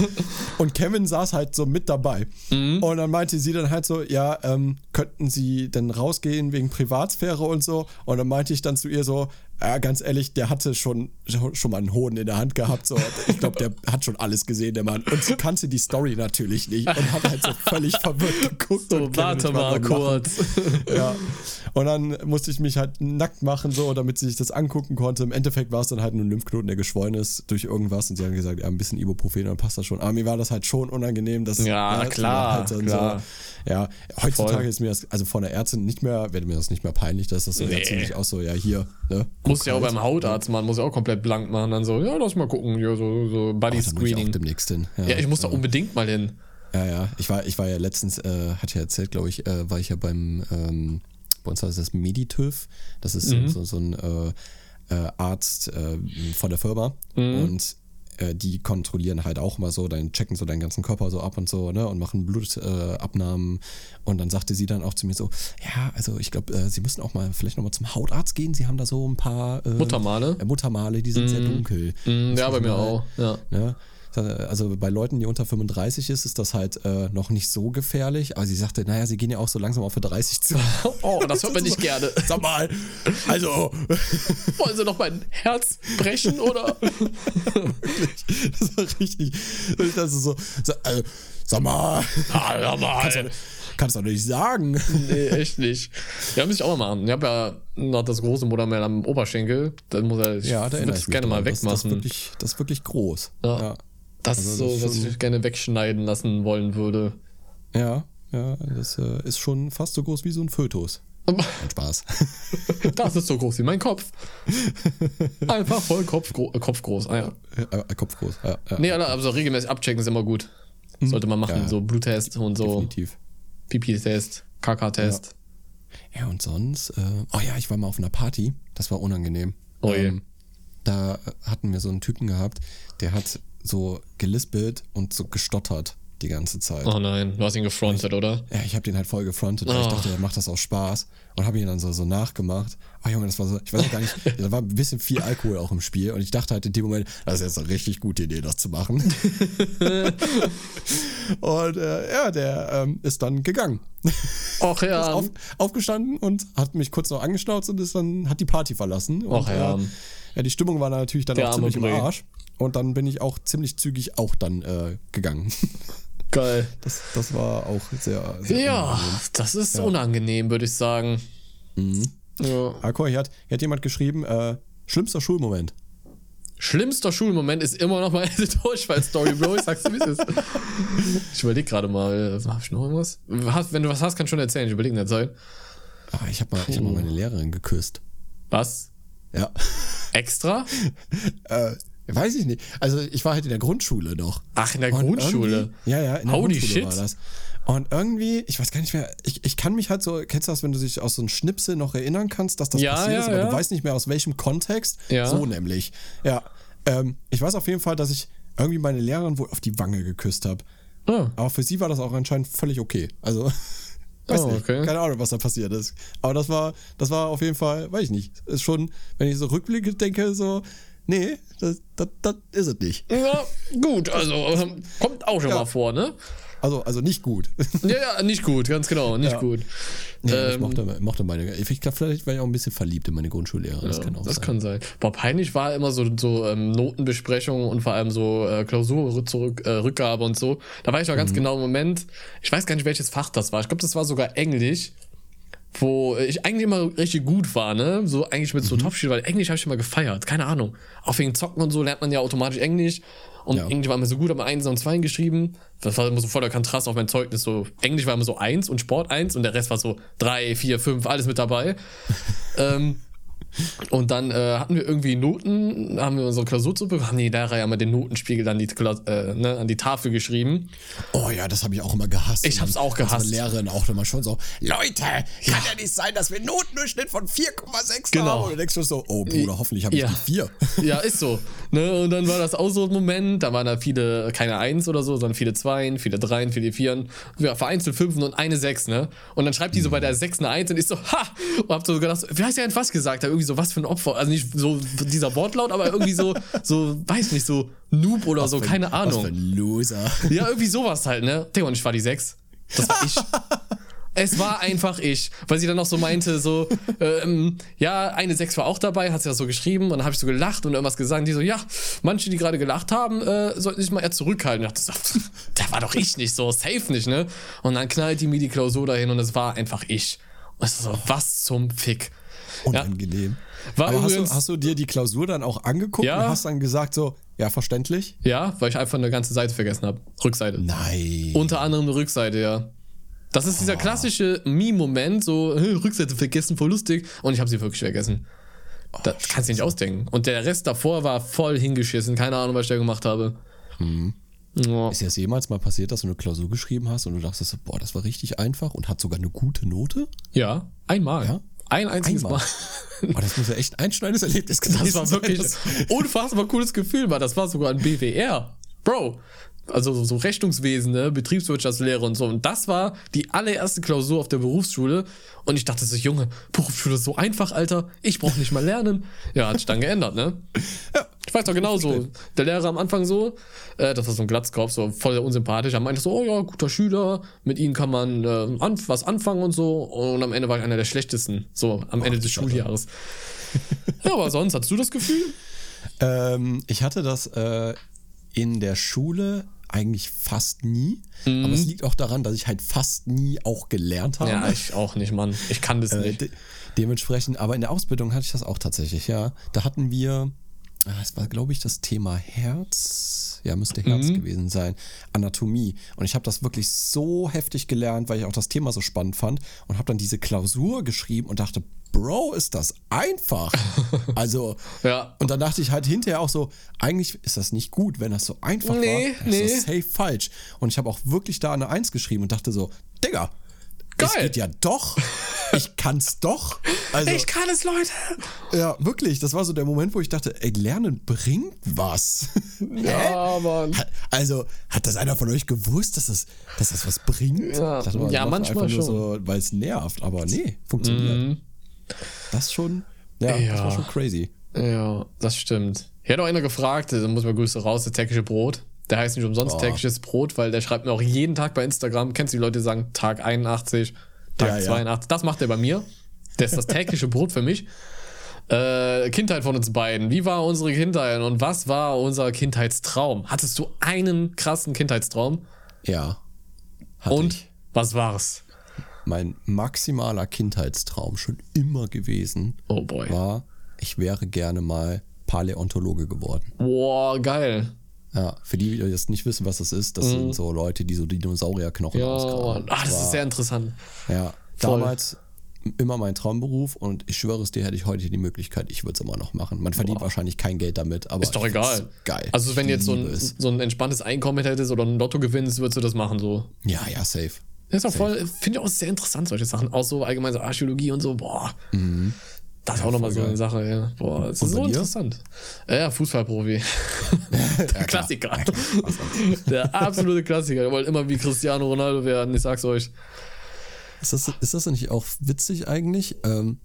Und Kevin saß halt so mit dabei. Mhm. Und dann meinte sie dann halt so, ja, ähm, könnten Sie denn rausgehen wegen Privatsphäre und so? Und dann meinte ich dann zu ihr so, ja, ganz ehrlich, der hatte schon, schon mal einen Hoden in der Hand gehabt. So. Ich glaube, der hat schon alles gesehen, der Mann. Und sie kannte die Story natürlich nicht und hat halt so völlig verwirrt geguckt. So, und warte mal kurz. Ja. Und dann musste ich mich halt nackt machen, so, damit sie sich das angucken konnte. Im Endeffekt war es dann halt nur ein Lymphknoten, der geschwollen ist durch irgendwas. Und sie haben gesagt, ja, ein bisschen Ibuprofen, dann passt das schon. Aber mir war das halt schon unangenehm. Dass, Ja, das klar, halt dann klar. So, ja, heutzutage Voll. ist mir das, also von der Ärztin nicht mehr, wäre mir das nicht mehr peinlich, dass das so Nee. ja ziemlich auch so, ja, hier, ne? Muss ja auch beim Hautarzt machen, muss ja auch komplett blank machen. Dann so, ja, lass mal gucken, ja, so, so Body Oh, da muss ich Screening. demnächst hin. Ja, Ja, ich muss da unbedingt mal hin. Ja, ja. Ich war, ich war ja letztens, äh, hatte ja erzählt, glaube ich, äh, war ich ja beim, ähm, bei uns heißt das Meditüv. Das ist Mhm. so, so ein äh, äh, Arzt äh, von der Firma. Mhm. Und äh, die kontrollieren halt auch mal so, dann checken so deinen ganzen Körper so ab und so, ne? Und machen Blutabnahmen. Äh, und dann sagte sie dann auch zu mir so, ja, also ich glaube, äh, sie müssen auch mal vielleicht nochmal zum Hautarzt gehen. Sie haben da so ein paar äh, Muttermale? Muttermale, die sind sehr dunkel. Mm, Ja, bei mir mal- auch. Ja. ja. Also bei Leuten, die unter 35 ist, ist das halt äh, noch nicht so gefährlich. Aber sie sagte, naja, sie gehen ja auch so langsam auf für 30 zu. Oh, das hört man nicht gerne. Sag mal, also, Wollen Sie noch mein Herz brechen oder? das war richtig. Das ist so, so äh, sag mal, Ah, ja, mal. kannst du, doch nicht sagen. Nee, echt nicht. Ja, muss ich auch mal machen. Ich habe ja noch das große Modellmehl am Oberschenkel. Dann muss er, ich Ja, da würde mich gerne mal dran. Das, das, ist wegmachen. wirklich, das ist wirklich groß. Ja. Ja. Das also ist das so, ist was ich gerne wegschneiden lassen wollen würde. Ja, ja, das äh, ist schon fast so groß wie so ein Fötus. Spaß. Das ist so groß wie mein Kopf. Einfach voll Kopf, gro äh, Kopf groß. Ah, ja. äh, äh, Kopf groß. Ja, ja, Nee, Alter, also regelmäßig abchecken ist immer gut. Sollte man machen. Mhm. Ja, ja. So Bluttest und so definitiv. Pipi-Test, KK-Test. Ja, und sonst, äh, oh ja, ich war mal auf einer Party, das war unangenehm. Oh je. Ähm, da hatten wir so einen Typen gehabt, der hat so gelispelt und so gestottert die ganze Zeit. Oh nein, du hast ihn gefrontet, oder? Ja, ich habe den halt voll gefrontet, weil ich Oh. dachte, er macht das aus Spaß und habe ihn dann so, so nachgemacht. Oh Junge, das war so, ich weiß auch gar nicht, da war ein bisschen viel Alkohol auch im Spiel und ich dachte halt in dem Moment, das ist jetzt eine richtig gute Idee, das zu machen. und äh, ja, der ähm, ist dann gegangen. Och ist ja. auf, aufgestanden und hat mich kurz noch angeschnauzt und ist dann, hat die Party verlassen. Und, Och ja. Äh, ja, die Stimmung war natürlich dann Der auch ziemlich im. Arsch. Und dann bin ich auch ziemlich zügig auch dann äh, gegangen. Geil. Das, das war auch sehr, sehr Ja, unangenehm. das ist unangenehm, würde ich sagen. Mhm. Ja. Ah, hier hat, hier hat jemand geschrieben, äh, schlimmster Schulmoment. Schlimmster Schulmoment ist immer noch meine Durchfall-Story, Bro. Ich sag's dir, wie es ist. Ich überleg gerade mal, hab ich noch irgendwas? Wenn du was hast, kannst du schon erzählen. Ich überlege in der Zeit. Ah, ich habe mal, ich hab mal meine Lehrerin geküsst. Was? Ja. Extra? äh, weiß ich nicht. Also ich war halt in der Grundschule noch. Ach, in der Und Grundschule. Ja, ja, in der Holy Grundschule shit. war das. Und irgendwie, ich weiß gar nicht mehr, ich, ich kann mich halt so, kennst du das, wenn du dich aus so einem Schnipsel noch erinnern kannst, dass das Ja, passiert ja, ist, aber ja. du weißt nicht mehr aus welchem Kontext? Ja. So nämlich. Ja. Ähm, ich weiß auf jeden Fall, dass ich irgendwie meine Lehrerin wohl auf die Wange geküsst habe. Ah, Aber für sie war das auch anscheinend völlig okay. Also, weiß Oh, nicht. okay. Keine Ahnung, was da passiert ist. Aber das war, das war auf jeden Fall, weiß ich nicht. Ist schon, wenn ich so rückblicke, denke, so, nee, das, das, das ist es nicht. ja, gut, also ähm, kommt auch schon Ja. mal vor, ne? Also, also nicht gut. Ja, ja, nicht gut, ganz genau, nicht Ja. gut. Ja, ich Ähm, mochte, mochte meine. Ich glaube, vielleicht war ich auch ein bisschen verliebt in meine Grundschullehrerin. das kann auch das sein. kann sein. Boah, peinlich war immer so, so ähm, Notenbesprechungen und vor allem so äh, Klausur zurück, äh, und so. Da war ich Mhm. ganz genau im Moment. Ich weiß gar nicht, welches Fach das war. Ich glaube, das war sogar Englisch, wo ich eigentlich immer richtig gut war, ne? So eigentlich mit so Mhm. Topspiel, weil Englisch habe ich immer gefeiert. Keine Ahnung. Auch wegen Zocken und so lernt man ja automatisch Englisch. Und Ja. Englisch war mir so gut, aber eins und zwei geschrieben. Das war immer so voll der Kontrast auf mein Zeugnis. So, Englisch war immer so eins und Sport eins und der Rest war so drei, vier, fünf, alles mit dabei. ähm, und dann äh, hatten wir irgendwie Noten, haben wir unsere Klausur zu bekommen. Nee, da haben wir den Notenspiegel an die, äh, ne, an die Tafel geschrieben. Oh ja, das habe ich auch immer gehasst. Ich hab's auch Unsere gehasst. Lehrerin auch immer schon so, Leute, kann ja nicht sein, dass wir einen Notendurchschnitt von 4,6 Genau. haben. Und du denkst schon so, oh Bruder, hoffentlich habe ich Ja. die 4. Ja, ist so. Ne? Und dann war das auch so ein Moment, da waren da viele, keine Eins oder so, sondern viele Zweien, viele Dreien, viele Vieren, ja, vereinzelt Fünfen und eine Sechs, ne? Und dann schreibt die so bei der Sechs eine Eins und ich so, ha! Und hab so gedacht, wie heißt der denn was gesagt? Da irgendwie so, was für ein Opfer. Also nicht so dieser Wortlaut, aber irgendwie so, so, weiß nicht, so Noob oder so, keine Was Ahnung. für ein Loser. Ja, irgendwie sowas halt, ne? Digga, und ich war die sechs. Das war ich. es war einfach ich. Weil sie dann noch so meinte, so, ähm, ja, eine sechs war auch dabei, hat sie das so geschrieben und dann habe ich so gelacht und irgendwas gesagt. Die so, ja, manche, die gerade gelacht haben, äh, sollten sich mal eher zurückhalten. Ich dachte so, der war doch ich nicht, so safe nicht, ne? Und dann knallt die mir die Klausur dahin und es war einfach ich. Und ich so, was zum Fick. Unangenehm. War Aber hast übrigens, du, hast du dir die Klausur dann auch angeguckt Ja. und hast dann gesagt so, ja, verständlich? ja, weil ich einfach eine ganze Seite vergessen habe. Rückseite. Nein. Unter anderem eine Rückseite, ja. Das ist dieser klassische Meme-Moment, so "Hey, Rückseite vergessen, voll lustig. Und ich habe sie wirklich vergessen. Das kannst du nicht ausdenken. Und der Rest davor war voll hingeschissen. Keine Ahnung, was ich da gemacht habe. Ja. Ist dir das jemals mal passiert, dass du eine Klausur geschrieben hast und du dachtest, boah, das war richtig einfach und hat sogar eine gute Note? ja, einmal. Ja? Ein einziges Einmal. Mal. Oh, das muss ja echt ein einschneidendes Erlebnis gewesen Das war wirklich Das- unfassbar cooles Gefühl, weil das war sogar ein BWR. Bro. Also so- so Rechnungswesen, ne? Betriebswirtschaftslehre und so. Und das war die allererste Klausur auf der Berufsschule. Und ich dachte so, Junge, Berufsschule ist so einfach, Alter. Ich brauche nicht mal lernen. Ja, hat sich dann geändert, ne? Ja. Ich weiß doch genau so. Der Lehrer am Anfang so, äh, das war so ein Glatzkopf, so voll unsympathisch. Er meinte so, oh ja, guter Schüler, mit ihnen kann man äh, an, was anfangen und so. Und am Ende war ich einer der schlechtesten, so am Ende des Schade. Schuljahres. ja, aber sonst, hast du das Gefühl? Ähm, ich hatte das äh, in der Schule eigentlich fast nie. Aber es liegt auch daran, dass ich halt fast nie auch gelernt habe. Mhm. Ja, ich auch nicht, Mann. Ich kann das Äh, nicht. de dementsprechend, aber in der Ausbildung hatte ich das auch tatsächlich, ja. Da hatten wir, es war, glaube ich, das Thema Herz. Ja, müsste Herz gewesen sein. Anatomie. Und ich habe das wirklich so heftig gelernt, weil ich auch das Thema so spannend fand und habe dann diese Klausur geschrieben und dachte, Bro, ist das einfach. also, Ja. und dann dachte ich halt hinterher auch so, eigentlich ist das nicht gut, wenn das so einfach Nee, war. nee. Das ist safe falsch. Und ich habe auch wirklich da eine Eins geschrieben und dachte so, Digga, es Geil. geht ja doch. Ich kann's doch. Also, Ich kann es, Leute. ja, wirklich. Das war so der Moment, wo ich dachte, ey, Lernen bringt was. Ja, Mann. Also, hat das einer von euch gewusst, dass das, dass das was bringt? Ja. Dachte mal, Ja, das manchmal schon. So, weil es nervt. Aber nee, funktioniert. Das schon, ja, das Ja. war schon crazy. Ja, das stimmt. Hier hat auch einer gefragt, da muss man Grüße raus, das tägliche Brot. Der heißt nicht umsonst Oh. tägliches Brot, weil der schreibt mir auch jeden Tag bei Instagram, kennst du die Leute, die sagen Tag 81, Tag Ja, ja. 82. Das macht er bei mir. Das ist das tägliche Brot für mich. Äh, Kindheit von uns beiden. Wie war unsere Kindheit und was war unser Kindheitstraum? Hattest du einen krassen Kindheitstraum? Ja. Und Ich. was war's? Mein maximaler Kindheitstraum schon immer gewesen Oh boy. war, ich wäre gerne mal Paläontologe geworden. Boah, geil. Ja, für die, die jetzt nicht wissen, was das ist, das sind so Leute, die so Dinosaurierknochen Mhm. Ja, ausgraben. Ach, das war, ist sehr interessant. Ja, Voll. damals immer mein Traumberuf und ich schwöre es dir, hätte ich heute die Möglichkeit, ich würde es immer noch machen. Man verdient wahrscheinlich kein Geld damit, aber Ist doch egal. Geil. Also wenn jetzt so ein, so ein entspanntes Einkommen hättest oder ein Lotto gewinnst, würdest du das machen so. Ja, ja, safe. Das ist auch voll, finde ich auch sehr interessant, solche Sachen. Auch so allgemein so Archäologie und so, boah. Das ist auch nochmal so eine Sache, ja. Boah, das ist so interessant. Äh, Ja, Fußballprofi. Der Klassiker. Der absolute Klassiker. Der wollte immer wie Cristiano Ronaldo werden, ich sag's euch. Ist das, ist das nicht auch witzig eigentlich? Ähm,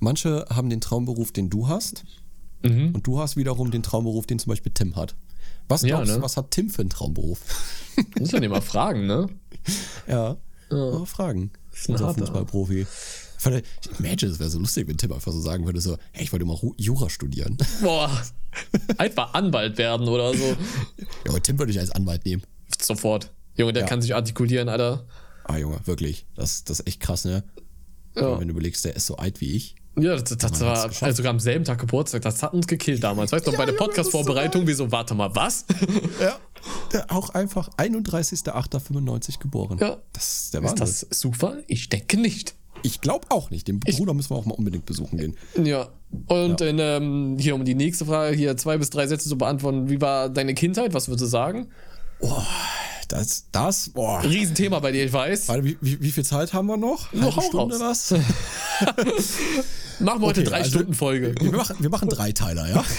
manche haben den Traumberuf, den du hast, Mhm. und du hast wiederum den Traumberuf, den zum Beispiel Tim hat. Was Ja, glaubst du, ne? was hat Tim für einen Traumberuf? Muss man ihn mal fragen, ne? ja, mal fragen. ein Unser harter. Fußballprofi. Vielleicht- Ich imagine, es wäre so lustig, wenn Tim einfach so sagen würde: so, hey, ich wollte mal Jura studieren. Boah. Einfach Anwalt werden oder so. ja, aber Tim würde ich als Anwalt nehmen. Sofort. Junge, der Ja. kann sich artikulieren, Alter. Ah, Junge, wirklich. Das, das ist echt krass, ne? Ja. Wenn du überlegst, der ist so alt wie ich. Ja, das, das war also sogar am selben Tag Geburtstag. Das hat uns gekillt damals. Weißt du, noch, bei der ist so Podcast-Vorbereitung, wir so, warte mal, was? Ja. Der auch einfach 31.08.95 geboren. Ja. Das ist der Ist Wahnsinn. das Zufall? Ich denke nicht. Ich glaube auch nicht. Den Bruder müssen wir auch mal unbedingt besuchen gehen. Ja. Und dann, ähm, hier um die nächste Frage, hier zwei bis drei Sätze zu beantworten. Wie war deine Kindheit? Was würdest du sagen? Das, das, boah. Riesenthema bei dir, ich weiß. Warte, wie, wie, wie viel Zeit haben wir noch? Noch hau Stunde raus. was? Machen wir heute Okay, drei also- Stunden Folge. Wir machen, wir machen Dreiteiler, ja?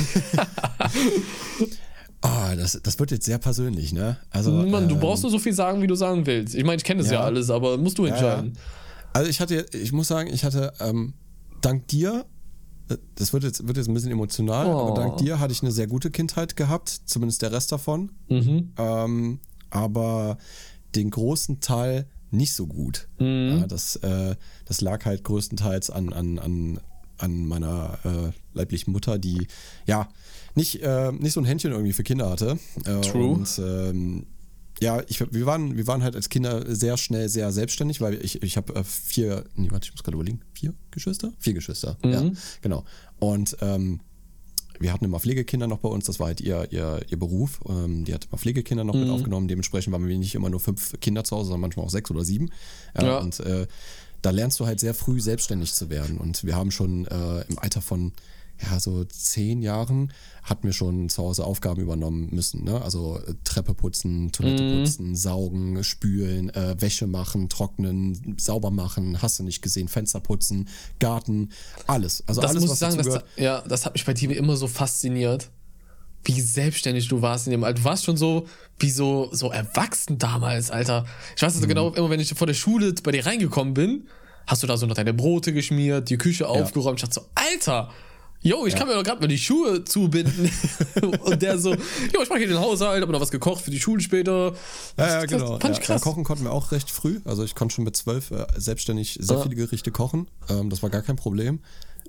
Ah, das, das wird jetzt sehr persönlich, ne? Also, Mann, du ähm, brauchst nur so viel sagen, wie du sagen willst. Ich meine, ich kenne das ja. Ja. alles, aber musst du entscheiden. Also ich hatte, ich muss sagen, ich hatte ähm, dank dir, äh, das wird jetzt, wird jetzt ein bisschen emotional, Oh. aber dank dir hatte ich eine sehr gute Kindheit gehabt, zumindest der Rest davon. Mhm. Ähm, aber den großen Teil nicht so gut. Mhm. Ja, das, äh, das lag halt größtenteils an, an, an, an meiner äh, leiblichen Mutter, die ja nicht, äh, nicht so ein Händchen irgendwie für Kinder hatte. Äh, True. Und ähm, ja, ich, wir, waren, wir waren halt als Kinder sehr schnell sehr selbstständig, weil ich, ich habe äh, vier, nee, warte, ich muss gerade überlegen, vier Geschwister? Vier Geschwister, ja, genau. Und ähm, wir hatten immer Pflegekinder noch bei uns, das war halt ihr, ihr, ihr Beruf. Ähm, die hat immer Pflegekinder noch mit aufgenommen, dementsprechend waren wir nicht immer nur fünf Kinder zu Hause, sondern manchmal auch sechs oder sieben. Ja, Ja. Und äh, da lernst du halt sehr früh selbstständig zu werden. Und wir haben schon äh, im Alter von ja, so zehn Jahren hatten wir schon zu Hause Aufgaben übernommen müssen. Ne? Also äh, Treppe putzen, Toilette putzen, saugen, spülen, äh, Wäsche machen, trocknen, sauber machen, hast du nicht gesehen, Fenster putzen, Garten, alles. Also Das alles, muss was ich sagen, das, ja, das hat mich bei dir immer so fasziniert, wie selbstständig du warst in dem Alter. Du warst schon so, wie so, so erwachsen damals, Alter. Ich weiß Mhm. also genau, immer wenn ich vor der Schule bei dir reingekommen bin, hast du da so noch deine Brote geschmiert, die Küche aufgeräumt. Ich dachte so, Alter, yo, ich kann mir doch gerade mal die Schuhe zubinden. Und der so, jo, ich mache hier den Haushalt, habe noch was gekocht für die Schule später. Ja, ja, Das- genau. Das fand ja, ich krass. Ja, kochen konnten wir auch recht früh. Also ich konnte schon mit zwölf äh, selbstständig sehr Ja. viele Gerichte kochen. Ähm, das war gar kein Problem.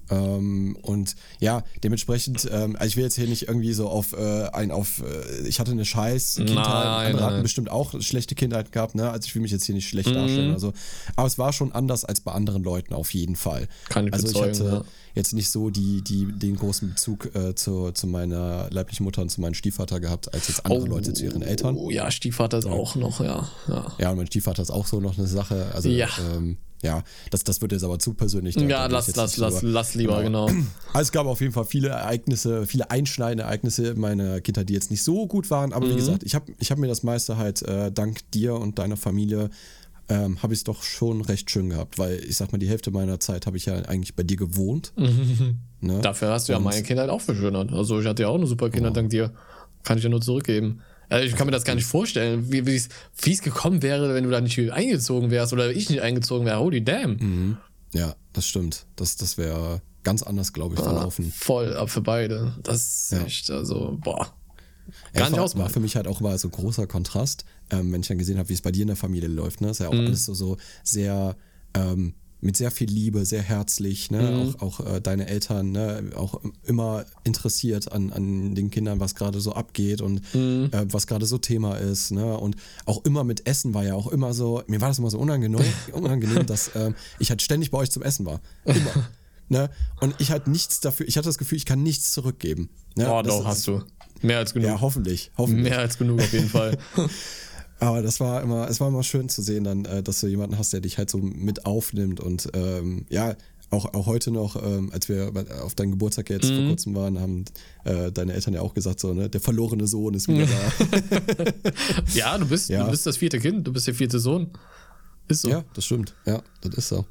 Ähm, und ja, dementsprechend, ähm, also ich will jetzt hier nicht irgendwie so auf äh, ein auf, äh, ich hatte eine scheiß Kindheit, Nein, andere hatten nein. bestimmt auch schlechte Kindheit gehabt, ne? Also ich will mich jetzt hier nicht schlecht Mhm. darstellen. Also, aber es war schon anders als bei anderen Leuten auf jeden Fall. Kann ich also ich bezeugen, hatte ja. Jetzt nicht so die, die, den großen Bezug äh, zu, zu meiner leiblichen Mutter und zu meinem Stiefvater gehabt, als jetzt andere Leute zu ihren Eltern. Oh ja, Stiefvater ist auch noch, ja. ja. Ja, und mein Stiefvater ist auch so noch eine Sache. Also, Ja. ähm, ja, das, das wird jetzt aber zu persönlich. da- Ja, lass, lass, lass, drüber- lass lieber, genau. Also es gab auf jeden Fall viele Ereignisse, viele einschneidende Ereignisse in meiner Kindheit, die jetzt nicht so gut waren. Aber wie Mhm. gesagt, ich habe ich hab mir das meiste halt äh, dank dir und deiner Familie ähm, habe ich es doch schon recht schön gehabt, weil ich sag mal, die Hälfte meiner Zeit habe ich ja eigentlich bei dir gewohnt. Ne? Dafür hast du ja Und- meine Kindheit auch verschönert. Also ich hatte ja auch eine super Kindheit dank dir. Kann ich ja nur zurückgeben. Also ich kann mir das gar nicht vorstellen, wie es gekommen wäre, wenn du da nicht eingezogen wärst oder ich nicht eingezogen wäre. Holy damn. Ja, das stimmt. Das, das wäre ganz anders, glaube ich, verlaufen. Voll ab für beide. Das ist Ja. echt, also, boah. Gar nicht war, war für mich halt auch mal so ein großer Kontrast, ähm, wenn ich dann gesehen habe, wie es bei dir in der Familie läuft. Ne? Ist ja auch Mhm. alles so, so sehr ähm, mit sehr viel Liebe, sehr herzlich. Ne? Mhm. Auch, auch äh, deine Eltern, ne? auch immer interessiert an, an den Kindern, was gerade so abgeht und Mhm. äh, was gerade so Thema ist. Ne? Und auch immer mit Essen war ja auch immer so, mir war das immer so unangenehm, unangenehm dass ähm, ich halt ständig bei euch zum Essen war. Immer. Ne? Und ich hatte nichts dafür, ich hatte das Gefühl, ich kann nichts zurückgeben. Ne? Oh, Das doch, hast du. Mehr als genug. Ja, hoffentlich. hoffentlich. Mehr als genug auf jeden Fall. Aber das war immer, es war immer schön zu sehen, dann, äh, dass du jemanden hast, der dich halt so mit aufnimmt und ähm, ja, auch, auch heute noch, ähm, als wir auf deinen Geburtstag jetzt Mhm. vor kurzem waren, haben äh, deine Eltern ja auch gesagt, so, ne, der verlorene Sohn ist wieder da. ja, du bist, Ja. du bist das vierte Kind, du bist der vierte Sohn. Ist so. ja, das stimmt. Ja, das ist so.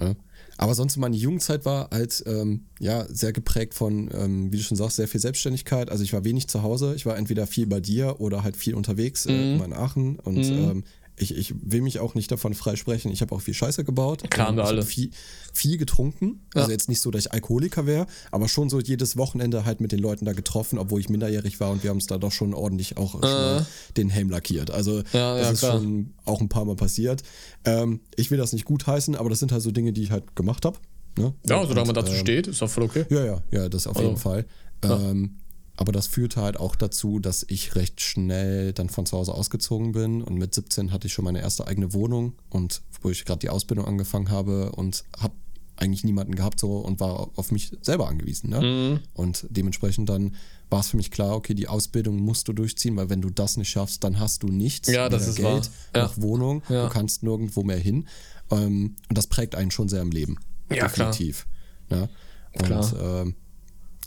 Ja. Aber sonst meine Jugendzeit war halt ähm, ja sehr geprägt von, ähm, wie du schon sagst, sehr viel Selbstständigkeit. Also ich war wenig zu Hause. Ich war entweder viel bei dir oder halt viel unterwegs Mhm. äh, immer in Aachen. Und ähm, ich, ich will mich auch nicht davon freisprechen. Ich habe auch viel Scheiße gebaut. Klar, haben wir alle. Viel, viel getrunken. Also Ja. jetzt nicht so, dass ich Alkoholiker wäre, aber schon so jedes Wochenende halt mit den Leuten da getroffen, obwohl ich minderjährig war und wir haben uns da doch schon ordentlich auch schnell den Helm lackiert. Also Äh. Ja, das ja, ist klar. schon auch ein paar Mal passiert. Ähm, ich will das nicht gutheißen, aber das sind halt so Dinge, die ich halt gemacht habe. Ne? Ja, solange man Und, dazu ähm, steht, ist doch voll okay. Ja, ja, ja, das auf Also, jeden Fall. Ähm, aber das führte halt auch dazu, dass ich recht schnell dann von zu Hause ausgezogen bin und mit 17 hatte ich schon meine erste eigene Wohnung und wo ich gerade die Ausbildung angefangen habe und habe eigentlich niemanden gehabt so und war auf mich selber angewiesen. Ne? Mhm. Und dementsprechend dann war es für mich klar, okay, die Ausbildung musst du durchziehen, weil wenn du das nicht schaffst, dann hast du nichts. Ja, das ist Geld wahr. Ja. noch Wohnung. Ja. Du kannst nirgendwo mehr hin. Ähm, und das prägt einen schon sehr im Leben. Ja, klar. Definitiv. Ne? Und Klar. ähm,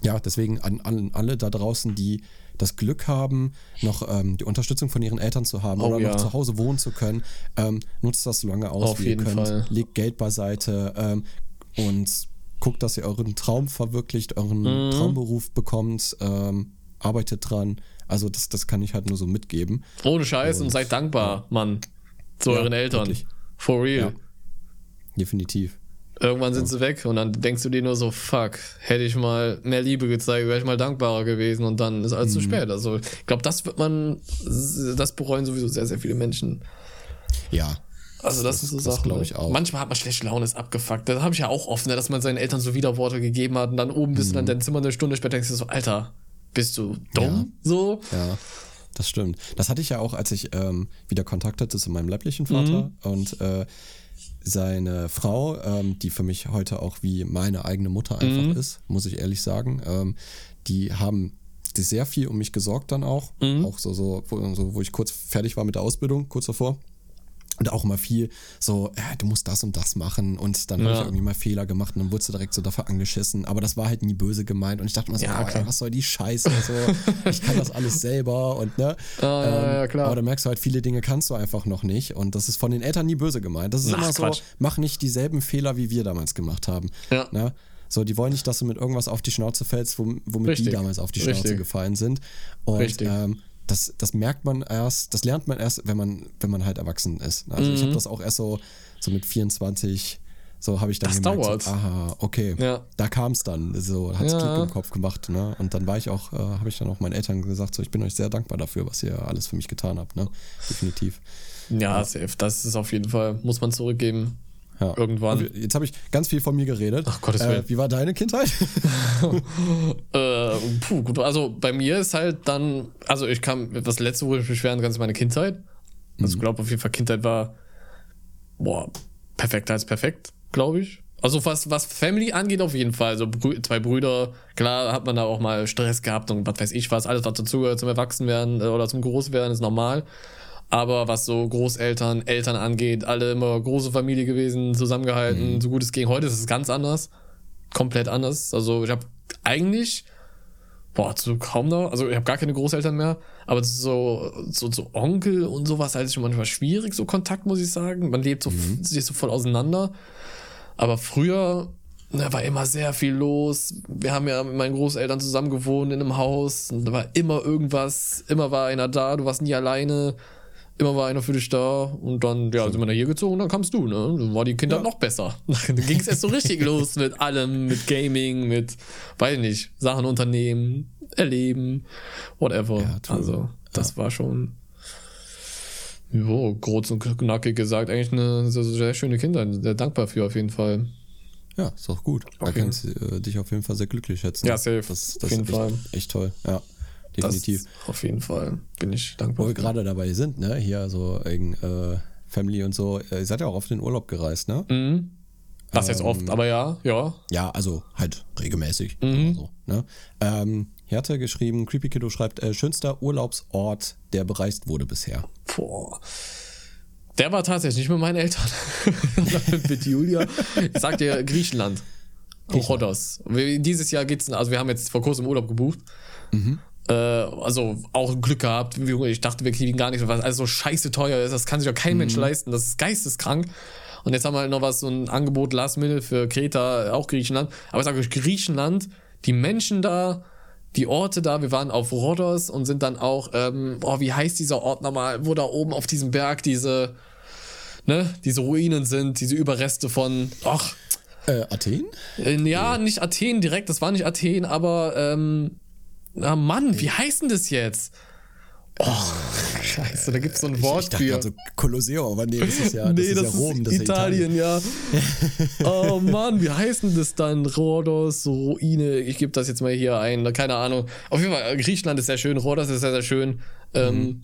ja, deswegen an, an alle da draußen, die das Glück haben, noch ähm, die Unterstützung von ihren Eltern zu haben Oh, oder ja. noch zu Hause wohnen zu können, ähm, nutzt das so lange aus, Auf wie ihr könnt. Fall. Legt Geld beiseite ähm, und guckt, dass ihr euren Traum verwirklicht, euren Mhm. Traumberuf bekommt, ähm, arbeitet dran. Also das, das kann ich halt nur so mitgeben. Ohne Scheiß und, seid dankbar, Mann. Zu Ja, euren Eltern. wirklich. For real. Ja. Definitiv. Irgendwann sind sie weg und dann denkst du dir nur so, fuck, hätte ich mal mehr Liebe gezeigt, wäre ich mal dankbarer gewesen und dann ist alles zu Mhm. spät. Also ich glaube, das wird man, das bereuen sowieso sehr, sehr viele Menschen. Ja. Also das, ist so das Sachen. glaub ne? ich auch. Manchmal hat man schlechte Laune, ist abgefuckt. Das habe ich ja auch oft, ne, dass man seinen Eltern so Widerworte gegeben hat und dann oben bist du Mhm. dann in dein Zimmer eine Stunde später denkst du so, Alter, bist du dumm? So? Ja, das stimmt. Das hatte ich ja auch, als ich ähm, wieder Kontakt hatte zu meinem leiblichen Vater Mhm. und äh, seine Frau, ähm, die für mich heute auch wie meine eigene Mutter einfach Mhm. ist, muss ich ehrlich sagen. Ähm, die haben die sehr viel um mich gesorgt dann auch. Mhm. Auch so, so, wo, so, wo ich kurz fertig war mit der Ausbildung, kurz davor. Und auch immer viel so, ja, du musst das und das machen. Und dann habe ich Ja. irgendwie mal Fehler gemacht und dann wurdest du direkt so dafür angeschissen. Aber das war halt nie böse gemeint. Und ich dachte mir so, Ja, oh, klar. ey, was soll die Scheiße? So, ich kann das alles selber und ne. Ah, ja, ja, klar. Aber da merkst du halt, viele Dinge kannst du einfach noch nicht. Und das ist von den Eltern nie böse gemeint. Das ist Ach, immer so, Quatsch. mach nicht dieselben Fehler, wie wir damals gemacht haben. Ja. Ne? So, die wollen nicht, dass du mit irgendwas auf die Schnauze fällst, wom- womit Richtig. die damals auf die Schnauze Richtig. gefallen sind. Und Richtig. ähm, das, das merkt man erst, das lernt man erst, wenn man, wenn man halt erwachsen ist. Also Mhm. ich habe das auch erst so, so mit 24, so habe ich dann Das gemerkt, dauert. So, aha, okay, Ja. da kam es dann, so hat es Ja. Klick im Kopf gemacht. Ne? Und dann war ich auch, äh, habe ich dann auch meinen Eltern gesagt, so ich bin euch sehr dankbar dafür, was ihr alles für mich getan habt. Ne? Definitiv. Ja, safe. Das ist auf jeden Fall, muss man zurückgeben. Ja. Irgendwann. Jetzt habe ich ganz viel von mir geredet. Ach, Gottes äh, Willen. Wie war deine Kindheit? Äh, puh, gut, also bei mir ist halt dann, also ich kann, das letzte, wo ich mich beschweren kann, ist meine Kindheit. Also ich glaube auf jeden Fall, Kindheit war, boah, perfekter als perfekt, glaube ich. Also was, was Family angeht, auf jeden Fall. Also Brü zwei Brüder, klar hat man da auch mal Stress gehabt und was weiß ich was, alles was dazugehört zum Erwachsenwerden äh, oder zum Großwerden ist normal. Aber was so Großeltern, Eltern angeht, alle immer große Familie gewesen, zusammengehalten, so gut es ging. Heute ist es ganz anders. Komplett anders. Also ich habe eigentlich, boah, so kaum noch, also ich habe gar keine Großeltern mehr, aber so, so, so Onkel und sowas halt ist schon manchmal schwierig, so Kontakt, muss ich sagen. Man lebt so, sich so voll auseinander. Aber früher, da war immer sehr viel los. Wir haben ja mit meinen Großeltern zusammen gewohnt in einem Haus und da war immer irgendwas, immer war einer da, du warst nie alleine. Immer war einer für dich da und dann, ja, sind wir nach hier gezogen und dann kamst du, ne? Dann war die Kinder Ja. noch besser. Dann ging es erst so richtig los mit allem, mit Gaming, mit, weiß ich nicht, Sachen unternehmen, erleben, whatever. Ja, also, das war schon, jo, kurz und knackig gesagt, eigentlich eine sehr, sehr schöne Kindheit. Sehr dankbar für auf jeden Fall. Ja, ist doch gut. Da Okay. kannst du äh, dich auf jeden Fall sehr glücklich schätzen. Ja, safe. Das, Auf das jeden ist echt, Fall. echt toll. Ja, definitiv. Das, auf jeden Fall bin ich Wo dankbar. wir für. gerade dabei sind, ne? Hier so wegen äh, Family und so. Äh, Ihr seid ja auch auf den Urlaub gereist, ne? Mhm. Das jetzt oft, aber ja, ja. Ja, also halt regelmäßig. Mhm. So, ne? ähm, hier hat er geschrieben, Creepy Kiddo schreibt, äh, schönster Urlaubsort, der bereist wurde bisher. Boah. Der war tatsächlich nicht mit meinen Eltern. mit Julia. Ich sag dir Griechenland. Rhodos. Wir- Dieses Jahr geht's, also wir haben jetzt vor kurzem Urlaub gebucht. Äh, also auch Glück gehabt. Ich dachte, wir kriegen gar nichts, weil alles so scheiße teuer ist. Das kann sich doch kein Mensch leisten. Das ist geisteskrank. Und jetzt haben wir halt noch was, so ein Angebot Last Minute für Kreta, auch Griechenland. Aber ich sage euch, Griechenland, die Menschen da, die Orte da, wir waren auf Rhodos und sind dann auch, ähm, oh, wie heißt dieser Ort nochmal, wo da oben auf diesem Berg diese, ne, diese Ruinen sind, diese Überreste von, ach, Äh, Athen? äh, ja, nicht Athen direkt, das war nicht Athen, aber, ähm, ah Mann, wie heißt denn das jetzt? Oh, scheiße, da gibt's so ein Wort ich dachte für. gerade so Kolosseum, aber nee, das ist ja, das nee, ist das ja Rom, das ist ja Italien, ja. oh Mann, wie heißt denn das dann? Rhodos, Ruine. Ich gebe das jetzt mal hier ein, keine Ahnung. Auf jeden Fall, äh, Griechenland ist sehr schön, Rhodos ist sehr, sehr schön. Ähm,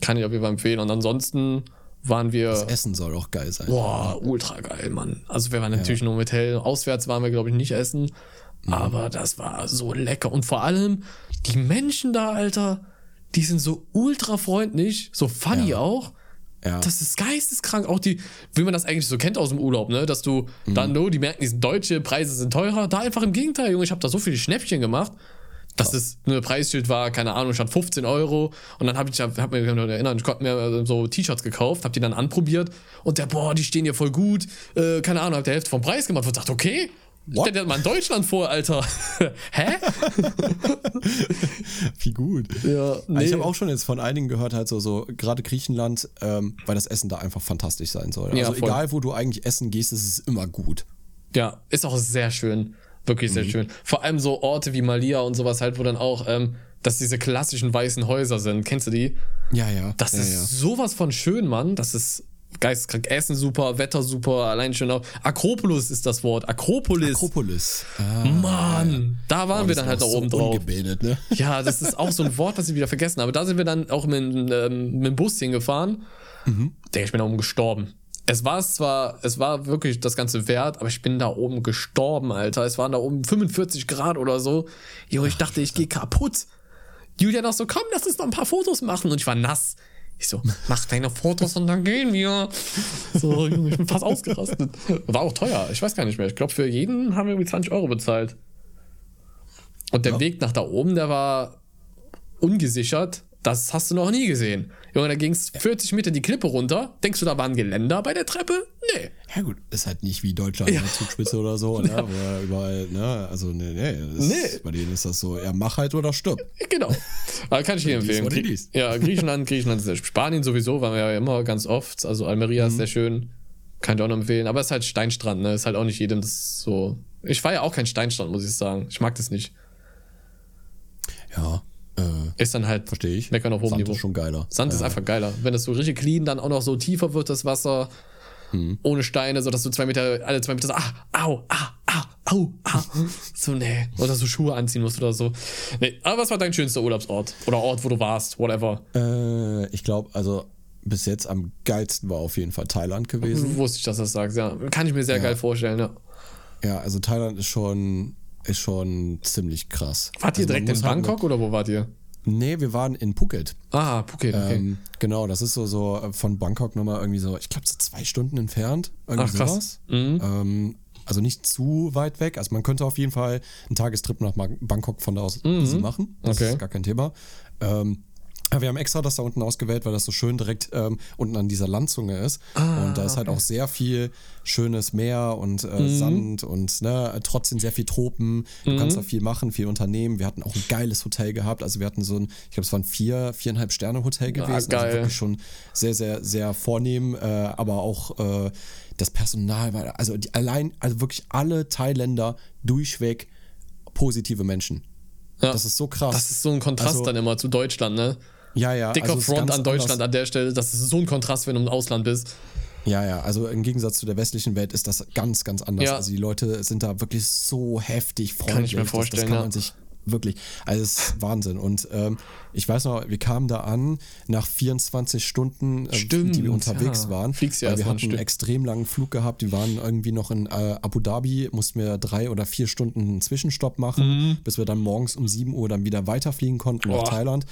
kann ich auf jeden Fall empfehlen. Und ansonsten waren wir. Das Essen soll auch geil sein. Boah, ultra geil, Mann. Also wir waren natürlich nur im Hotel. Auswärts waren wir, glaube ich, nicht essen. Mhm. Aber das war so lecker. Und vor allem, die Menschen da, Alter, die sind so ultra freundlich, so funny Ja. auch. Ja. Das ist geisteskrank. Auch die, wie man das eigentlich so kennt aus dem Urlaub, ne? Dass du Mhm. dann, no, die merken, die sind deutsche, Preise sind teurer. Da einfach im Gegenteil, Junge. Ich habe da so viele Schnäppchen gemacht. dass das eine Preisschild war, keine Ahnung, statt 15 Euro. Und dann habe ich, hab mir noch erinnert, ich konnte mir äh, so T-Shirts gekauft, habe die dann anprobiert und der, boah, die stehen ja voll gut. Äh, keine Ahnung, hab der Hälfte vom Preis gemacht und dachte, okay, What? stell dir mal in Deutschland vor, Alter. Hä? Wie gut. Ja, Also Ich habe auch schon jetzt von einigen gehört, halt so, so gerade Griechenland, ähm, weil das Essen da einfach fantastisch sein soll. Ja, also voll. egal, wo du eigentlich essen gehst, ist es immer gut. Ja, ist auch sehr schön. Wirklich Mhm. sehr schön. Vor allem so Orte wie Malia und sowas halt, wo dann auch, ähm, dass diese klassischen weißen Häuser sind. Kennst du die? Ja, ja. Das ja, ist ja. sowas von schön, Mann. Das ist geisteskrank. Essen super, Wetter super, allein schon auch. Akropolis ist das Wort. Akropolis. Akropolis. Ah, Mann, da waren wir dann halt da oben so drauf. Ne? Ja, das ist auch so ein Wort, was ich wieder vergessen habe. Da sind wir dann auch mit, ähm, mit dem Bus hingefahren. Mhm. Denke ich bin da oben gestorben. Es war es zwar, es war wirklich das Ganze wert, aber ich bin da oben gestorben, Alter. Es waren da oben 45 Grad oder so. Jo, ich dachte, ich gehe kaputt. Julia noch so, komm, lass uns noch ein paar Fotos machen. Und ich war nass. Ich so, mach deine Fotos und dann gehen wir. So, Junge, ich bin fast ausgerastet. War auch teuer. Ich weiß gar nicht mehr. Ich glaube, für jeden haben wir irgendwie 20 Euro bezahlt. Und der Ja. Weg nach da oben, der war ungesichert. Das hast du noch nie gesehen. Junge, da ging es 40 Meter die Klippe runter. Denkst du, da waren Geländer bei der Treppe? Nee. Ja gut, ist halt nicht wie Deutschland Ja. Zugspitze oder so, ne? Wo er überall, ne? Also nee, nee, das Nee. Ist, bei denen ist das so, ja, mach halt oder stirb. Genau. Aber kann ich dir empfehlen. Grie-. Ja, Griechenland, Griechenland ist sehr. Spanien sowieso, waren wir ja immer ganz oft. Also Almeria Mhm. ist sehr schön. Kann ich auch noch empfehlen. Aber es ist halt Steinstrand, ne? Ist halt auch nicht jedem das so. Ich war ja auch kein Steinstrand, muss ich sagen. Ich mag das nicht. Ja, äh, Ist dann halt verstehe ich. Meckern auf hohem Sand Niveau. ist schon geiler. Sand ist Ja. einfach geiler. Wenn es so richtig clean dann auch noch so tiefer wird, das Wasser. ohne Steine, sodass du zwei Meter, alle zwei Meter so, ah, au, ah, ah, au, ah. So, nee. Oder so Schuhe anziehen musst oder so. Nee, aber was war dein schönster Urlaubsort? Oder Ort, wo du warst, whatever. Äh, ich glaube, also bis jetzt am geilsten war auf jeden Fall Thailand gewesen. Wusste ich, dass du das sagst, ja. Kann ich mir sehr geil vorstellen, ja. Ja, also Thailand ist schon, ist schon ziemlich krass. Wart ihr also direkt in halt Bangkok oder wo wart ihr? Nee, wir waren in Phuket. Ah, Phuket, okay. Ähm, genau, das ist so, so von Bangkok nochmal irgendwie so, ich glaube, so zwei Stunden entfernt. Irgendwie Ach, krass. sowas. Ähm, also nicht zu weit weg. Also man könnte auf jeden Fall einen Tagestrip nach Bangkok von da aus easy machen. Das Okay. ist gar kein Thema. Ähm, wir haben extra das da unten ausgewählt, weil das so schön direkt ähm, unten an dieser Landzunge ist. und da ist halt auch sehr viel schönes Meer und äh, Sand und ne, trotzdem sehr viel Tropen. Du kannst da viel machen, viel unternehmen. Wir hatten auch ein geiles Hotel gehabt. Also wir hatten so ein, ich glaube, es war ein vier, viereinhalb Sterne Hotel gewesen. geil. Also wirklich schon sehr, sehr, sehr vornehm, äh, aber auch äh, das Personal war, also die, allein, also wirklich alle Thailänder durchweg positive Menschen. Ja. Das ist so krass. Das ist so ein Kontrast Also- dann immer zu Deutschland, ne? Ja, ja. Dicker also Front an Deutschland anders. an der Stelle. Das ist so ein Kontrast, wenn du im Ausland bist. Ja, ja, also im Gegensatz zu der westlichen Welt ist das ganz, ganz anders. Ja. Also die Leute sind da wirklich so heftig freundlich. ich mir Das- vorstellen, Das kann ja. man sich wirklich, also es ist Wahnsinn. Und ähm, ich weiß noch, wir kamen da an nach 24 Stunden, äh, Stimmt, die wir unterwegs ja. waren. Fliegst ja weil wir hatten einen extrem langen Flug gehabt. Wir waren irgendwie noch in äh, Abu Dhabi, mussten wir drei oder vier Stunden einen Zwischenstopp machen, bis wir dann morgens um 7 Uhr dann wieder weiterfliegen konnten nach Mhm. Boah. Thailand.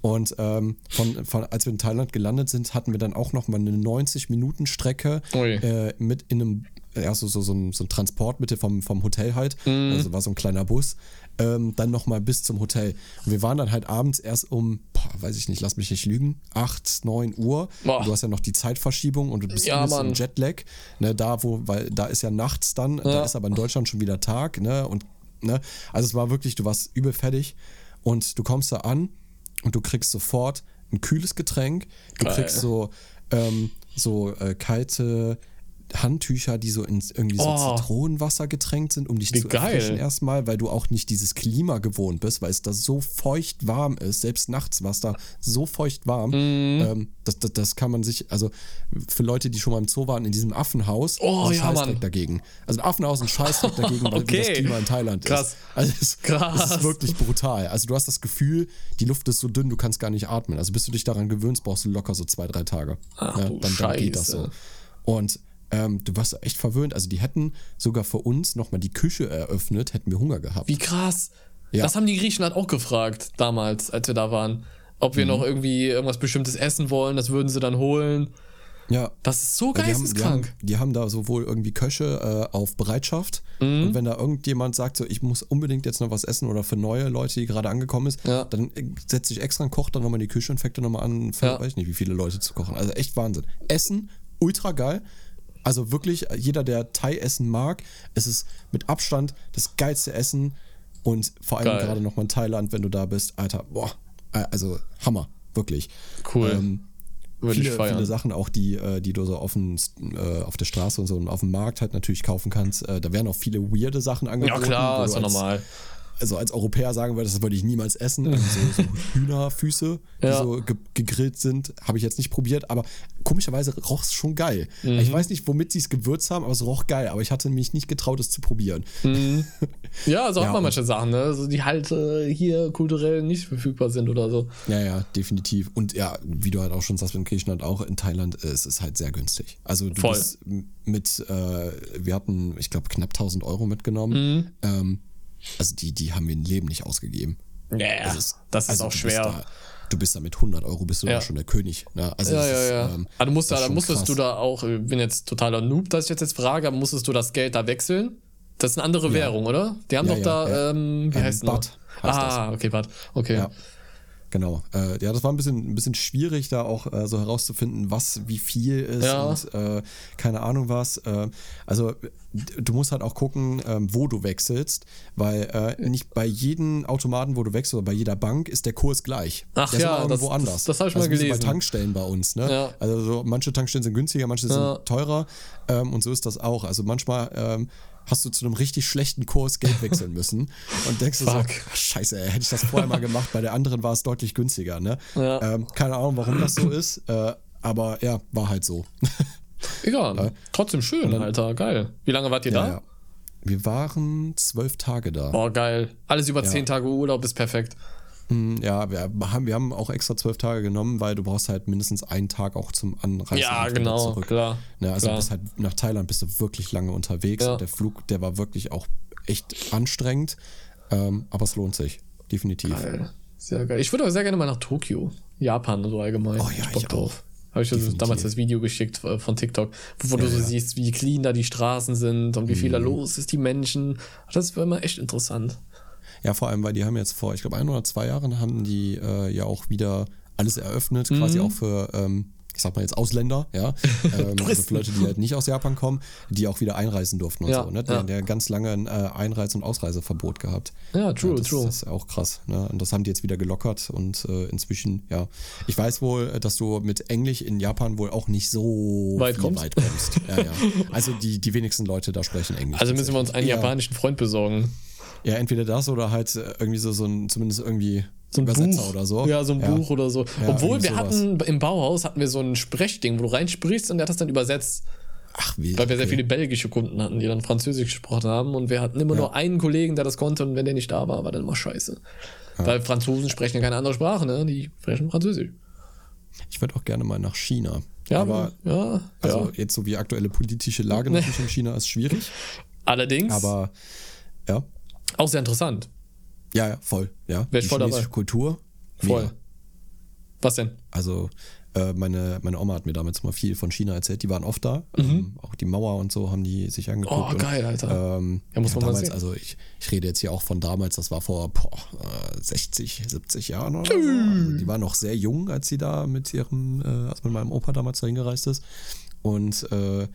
Und ähm, von, von, als wir in Thailand gelandet sind, hatten wir dann auch noch mal eine 90-Minuten-Strecke Ui. äh, mit in einem, ja, so, so, so, ein, so ein Transportmittel vom, vom Hotel halt. Mhm. Also war so ein kleiner Bus. Ähm, dann nochmal bis zum Hotel. Und wir waren dann halt abends erst um, boah, weiß ich nicht, lass mich nicht lügen, 8, 9 Uhr. Du hast ja noch die Zeitverschiebung und du bist Ja, ein bisschen Mann. Jetlag. Ne, da, wo, weil da ist ja nachts dann, da ist aber in Deutschland schon wieder Tag, ne? Und, ne? Also es war wirklich, du warst übel fertig und du kommst da an und du kriegst sofort ein kühles Getränk. Du Geil. kriegst so, ähm, so äh, kalte Handtücher, die so in irgendwie so Oh. Zitronenwasser getränkt sind, um dich Wie zu geil. erfrischen erstmal, weil du auch nicht dieses Klima gewohnt bist, weil es da so feucht warm ist. Selbst nachts war es da so feucht warm. Mhm. Ähm, das, das, das kann man sich, also für Leute, die schon mal im Zoo waren, in diesem Affenhaus, Oh, ja, Scheißdreck Mann. dagegen. Also ein Affenhaus ist ein Scheißdreck dagegen, weil wie das Okay. Klima in Thailand Krass. ist. Also es, Krass. es ist wirklich brutal. Also du hast das Gefühl, die Luft ist so dünn, du kannst gar nicht atmen. Also bis du dich daran gewöhnst, brauchst du locker so zwei, drei Tage. Ach, ja, dann, dann geht das so. Und ähm, du warst echt verwöhnt. Also die hätten sogar für uns nochmal die Küche eröffnet, hätten wir Hunger gehabt. Wie krass. Ja. Das haben die Griechen halt auch gefragt, damals, als wir da waren. Ob Mhm. wir noch irgendwie irgendwas Bestimmtes essen wollen, das würden sie dann holen. Ja. Das ist so Ja, die, haben, die, haben, geisteskrank. die haben da sowohl irgendwie Köche äh, auf Bereitschaft Mhm. und wenn da irgendjemand sagt, so ich muss unbedingt jetzt noch was essen oder für neue Leute, die gerade angekommen ist, Ja. dann äh, setzt sich extra ein Koch dann nochmal in die Küche und fängt dann nochmal an, für Ja. weiß ich nicht, wie viele Leute zu kochen. Also echt Wahnsinn. Essen, ultra geil. Also wirklich, jeder, der Thai-Essen mag, es ist mit Abstand das geilste Essen und vor allem Geil. gerade nochmal in Thailand, wenn du da bist, Alter, boah, äh, also Hammer, wirklich. Cool. Ähm, Würde ich viele, viele Sachen auch, die, äh, die du so auf, dem, äh, auf der Straße und so und auf dem Markt halt natürlich kaufen kannst. Äh, da werden auch viele weirde Sachen angeboten. ja, klar, ist ja normal. Also als Europäer sagen würde, das würde ich niemals essen. Also so, so Hühnerfüße, die Ja. so ge gegrillt sind, habe ich jetzt nicht probiert, aber komischerweise roch es schon geil. Mhm. Ich weiß nicht, womit sie es gewürzt haben, aber es roch geil. Aber ich hatte mich nicht getraut, es zu probieren. Ja, so Ja, hat man und- manche Sachen, ne? So, die halt äh, hier kulturell nicht verfügbar sind oder so. Ja, ja, definitiv. Und ja, wie du halt auch schon sagst, in Griechenland auch, in Thailand äh, es ist halt sehr günstig. Also du Voll. bist mit, äh, wir hatten, ich glaube, knapp 1000 Euro mitgenommen. Mhm. Ähm, also die, die haben wir im Leben nicht ausgegeben. Ja, Das das ist, also auch schwer. Da, du bist da mit 100 Euro, bist du Ja. da schon der König. Ne? Also Ja, das ja, ist, ja. ähm, aber du musst das da, da musstest krass. du da auch, ich bin jetzt totaler Noob, dass ich jetzt, jetzt frage, aber musstest du das Geld da wechseln? Das ist eine andere Währung, oder? Die haben Ja, doch ja, da, ja. ähm, wie Ähm, heißt das? heißt Ah, okay, Bad. Okay. Genau. Äh, ja, das war ein bisschen, ein bisschen schwierig, da auch äh, so herauszufinden, was wie viel ist Ja. und äh, keine Ahnung was. Äh, also du musst halt auch gucken, ähm, wo du wechselst, weil äh, nicht bei jedem Automaten, wo du wechselst oder bei jeder Bank ist der Kurs gleich. Ach der ist ja, immer irgendwo das- anders. das- das hab ich mal also so gelesen. Bei Tankstellen bei uns, ne? Ja. Also so, manche Tankstellen sind günstiger, manche Ja. sind teurer ähm, und so ist das auch. Also manchmal ähm, hast du zu einem richtig schlechten Kurs Geld wechseln müssen und denkst du so. "Ah, scheiße, ey, hätte ich das vorher mal gemacht, bei der anderen war es deutlich günstiger, ne? Ja. Ähm, keine Ahnung, warum das so ist, äh, aber ja, war halt so. egal. Ja. Trotzdem schön, dann- Alter. Geil. Wie lange wart ihr Ja, da? Wir waren zwölf Tage da. Boah, geil. Alles über zehn Tage Urlaub ist perfekt. Mm, Ja, wir haben, wir haben auch extra zwölf Tage genommen, weil du brauchst halt mindestens einen Tag auch zum Anreisen Ja, genau, zurück. klar. Ne, also klar. bist halt nach Thailand bist du wirklich lange unterwegs Ja. und der Flug, der war wirklich auch echt anstrengend, ähm, aber es lohnt sich, definitiv. Geil. Sehr geil. Ich würde aber sehr gerne mal nach Tokio. Japan so allgemein. Oh ja, Bock ich drauf. Habe ich Definitiv. damals das Video geschickt äh, von TikTok, wo du so siehst, wie clean da die Straßen sind und wie viel da Mhm. los ist, die Menschen. Das wäre immer echt interessant. Ja, vor allem, weil die haben jetzt vor, ich glaube, ein oder zwei Jahren haben die äh, ja auch wieder alles eröffnet, quasi Mhm. auch für, ähm, ich sag mal jetzt Ausländer, ja, ähm, also für Leute, die halt nicht aus Japan kommen, die auch wieder einreisen durften und Ja, so. Ne? ja. Der, der ganz lange ein äh, Einreise- und Ausreiseverbot gehabt. Ja, true, das, true. Das ist auch krass. Ne? Und das haben die jetzt wieder gelockert und äh, inzwischen, ja. Ich weiß wohl, äh, dass du mit Englisch in Japan wohl auch nicht so Weit kommst. weit kommst. Ja, ja. Also die, die wenigsten Leute da sprechen Englisch. Also müssen wir uns einen Ja. japanischen Freund besorgen. Ja, entweder das oder halt äh, irgendwie so, so ein, zumindest irgendwie So ein Übersetzer Buch. oder so. Ja, so ein Buch oder so. Ja, Obwohl wir sowas. hatten im Bauhaus hatten wir so ein Sprechding, wo du reinsprichst und der hat das dann übersetzt. Ach, wie. Weil wir sehr okay. viele belgische Kunden hatten, die dann Französisch gesprochen haben und wir hatten immer nur einen Kollegen, der das konnte und wenn der nicht da war, war dann immer scheiße. Weil Franzosen sprechen ja keine andere Sprache, ne? Die sprechen Französisch. Ich würde auch gerne mal nach China. Ja, aber ja, also ja. jetzt so wie aktuelle politische Lage natürlich in China ist schwierig. Allerdings Aber ja, auch sehr interessant. ja, ja, voll. Ja, Wär ich voll dabei. Kultur. Voll. mega. Was denn? Also äh, meine, meine Oma hat mir damals mal viel von China erzählt. Die waren oft da. Ähm, auch die Mauer und so haben die sich angeguckt. Mhm. Oh, geil, Alter. Ähm, Ja, muss man mal damals, sehen. also ich, ich rede jetzt hier auch von damals, das war vor boah, äh, 60, 70 Jahren oder so. Also die war noch sehr jung, als sie da mit ihrem, äh, als mit meinem Opa damals dahin gereist ist. Und äh,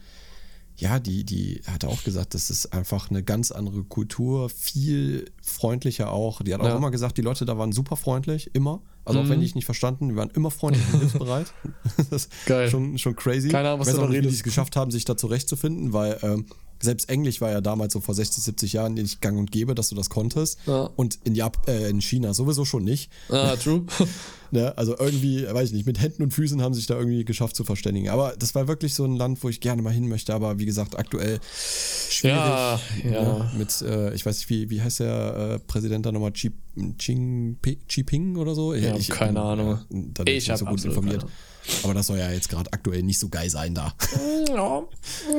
ja, die, die hat auch gesagt, das ist einfach eine ganz andere Kultur, viel freundlicher auch. Die hat auch Ja. Mhm. immer gesagt, die Leute da waren super freundlich, immer. Also auch wenn die ich nicht verstanden, die waren immer freundlich und hilfsbereit. das ist Geil. Schon, schon crazy. Keine Ahnung, was du auch da wie die redest. es geschafft haben, sich da zurechtzufinden, weil ähm, selbst Englisch war ja damals so vor 60, 70 Jahren nicht gang und gäbe, dass du das konntest. Ja. Und in, Jap äh, in China sowieso schon nicht. Ah, true. Ne? Also irgendwie, weiß ich nicht, mit Händen und Füßen haben sich da irgendwie geschafft zu verständigen. Aber das war wirklich so ein Land, wo ich gerne mal hin möchte. Aber wie gesagt, aktuell schwierig. Ja, ja. Ne? Mit, äh, ich weiß nicht, wie, wie heißt der äh, Präsident da nochmal? Xi Jinping Xi Ping oder so? Ja, ich keine bin, Ahnung. äh, Da bin ich, Ich nicht so gut informiert. Aber das soll ja jetzt gerade aktuell nicht so geil sein da. ja,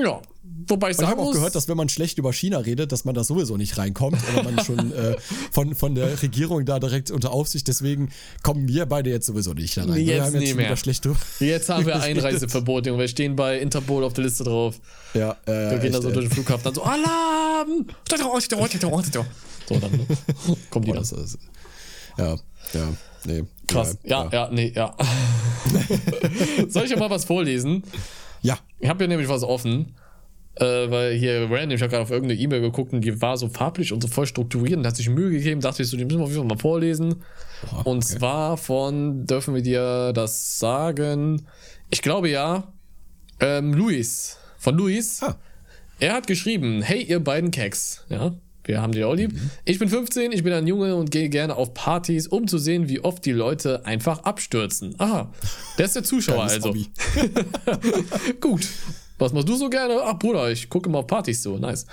ja. Wobei ich ich habe auch gehört, dass wenn man schlecht über China redet, dass man da sowieso nicht reinkommt oder man schon äh, von, von der Regierung da direkt unter Aufsicht. Deswegen kommen wir beide jetzt sowieso nicht da rein. wir Jetzt haben nie schon mehr. schlecht jetzt haben wir Einreiseverbote und wir stehen bei Interpol auf der Liste drauf. Ja, äh, Wir gehen da echt, so ey. durch den Flughafen, dann so Alarm! So, dann kommen die Boah, dann. ja, ja, nee. Krass. Ja, egal. ja, nee, ja. Soll ich ja mal was vorlesen? Ja, Ich habe hier nämlich was offen. Äh, weil hier random, ich habe gerade auf irgendeine E-Mail geguckt und die war so farblich und so voll strukturiert und hat sich Mühe gegeben, dachte ich so, die müssen wir auf jeden Fall mal vorlesen. Oha, und okay. zwar von, dürfen wir dir das sagen? Ich glaube ja, ähm, Luis. Von Luis. Ah. Er hat geschrieben, hey ihr beiden Keks. Ja, wir haben die auch lieb. Ich bin 15, ich bin ein Junge und gehe gerne auf Partys, um zu sehen, wie oft die Leute einfach abstürzen. Aha, der ist der Zuschauer also. Gut. Was machst du so gerne? Ach, Bruder, ich gucke immer auf Partys so. Nice.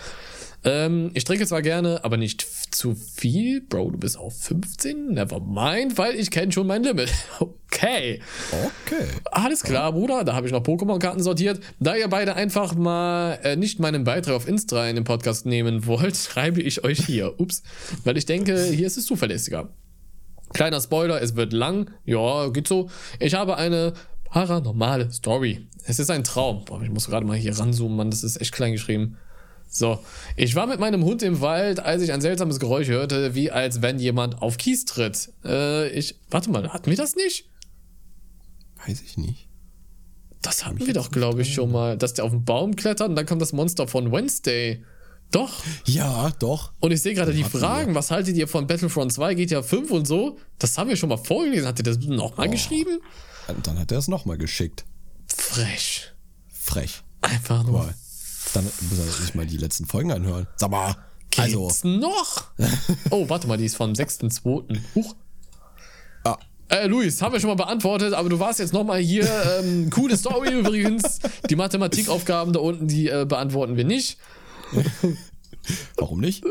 Ähm, ich trinke zwar gerne, aber nicht zu viel. Bro, du bist auch 15? Never mind, weil ich kenne schon mein Limit. Okay. Okay. Alles klar, Bruder. Da habe ich noch Pokémon-Karten sortiert. Da ihr beide einfach mal äh, nicht meinen Beitrag auf Insta in den Podcast nehmen wollt, schreibe ich euch hier. Ups. Weil ich denke, hier ist es zuverlässiger. Kleiner Spoiler, es wird lang. Ja, geht so. Ich habe eine paranormale Story. Es ist ein Traum. Boah, ich muss gerade mal hier ranzoomen, Mann. Das ist echt klein geschrieben. So, ich war mit meinem Hund im Wald, als ich ein seltsames Geräusch hörte, wie als wenn jemand auf Kies tritt. Äh, ich, warte mal, hatten wir das nicht? Weiß ich nicht. Das hatten wir doch, glaube ich, schon mal. Dass der auf den Baum klettert und dann kommt das Monster von Wednesday. Doch. Ja, doch. Und ich sehe gerade die Fragen. Was haltet ihr von Battlefront 2, GTA 5 und so? Das haben wir schon mal vorgelesen. Hat ihr das nochmal geschrieben? Und Dann hat er es nochmal geschickt. Frech. Frech. Einfach nur. Boah. Dann muss er sich mal die letzten Folgen anhören. Sag mal. Also, Gibt's noch? oh, warte mal, die ist vom 6.2. Huch. ah, Äh, Luis, haben wir schon mal beantwortet, aber du warst jetzt nochmal hier. Ähm, coole Story übrigens. Die Mathematikaufgaben da unten, die äh, beantworten wir nicht. Warum nicht?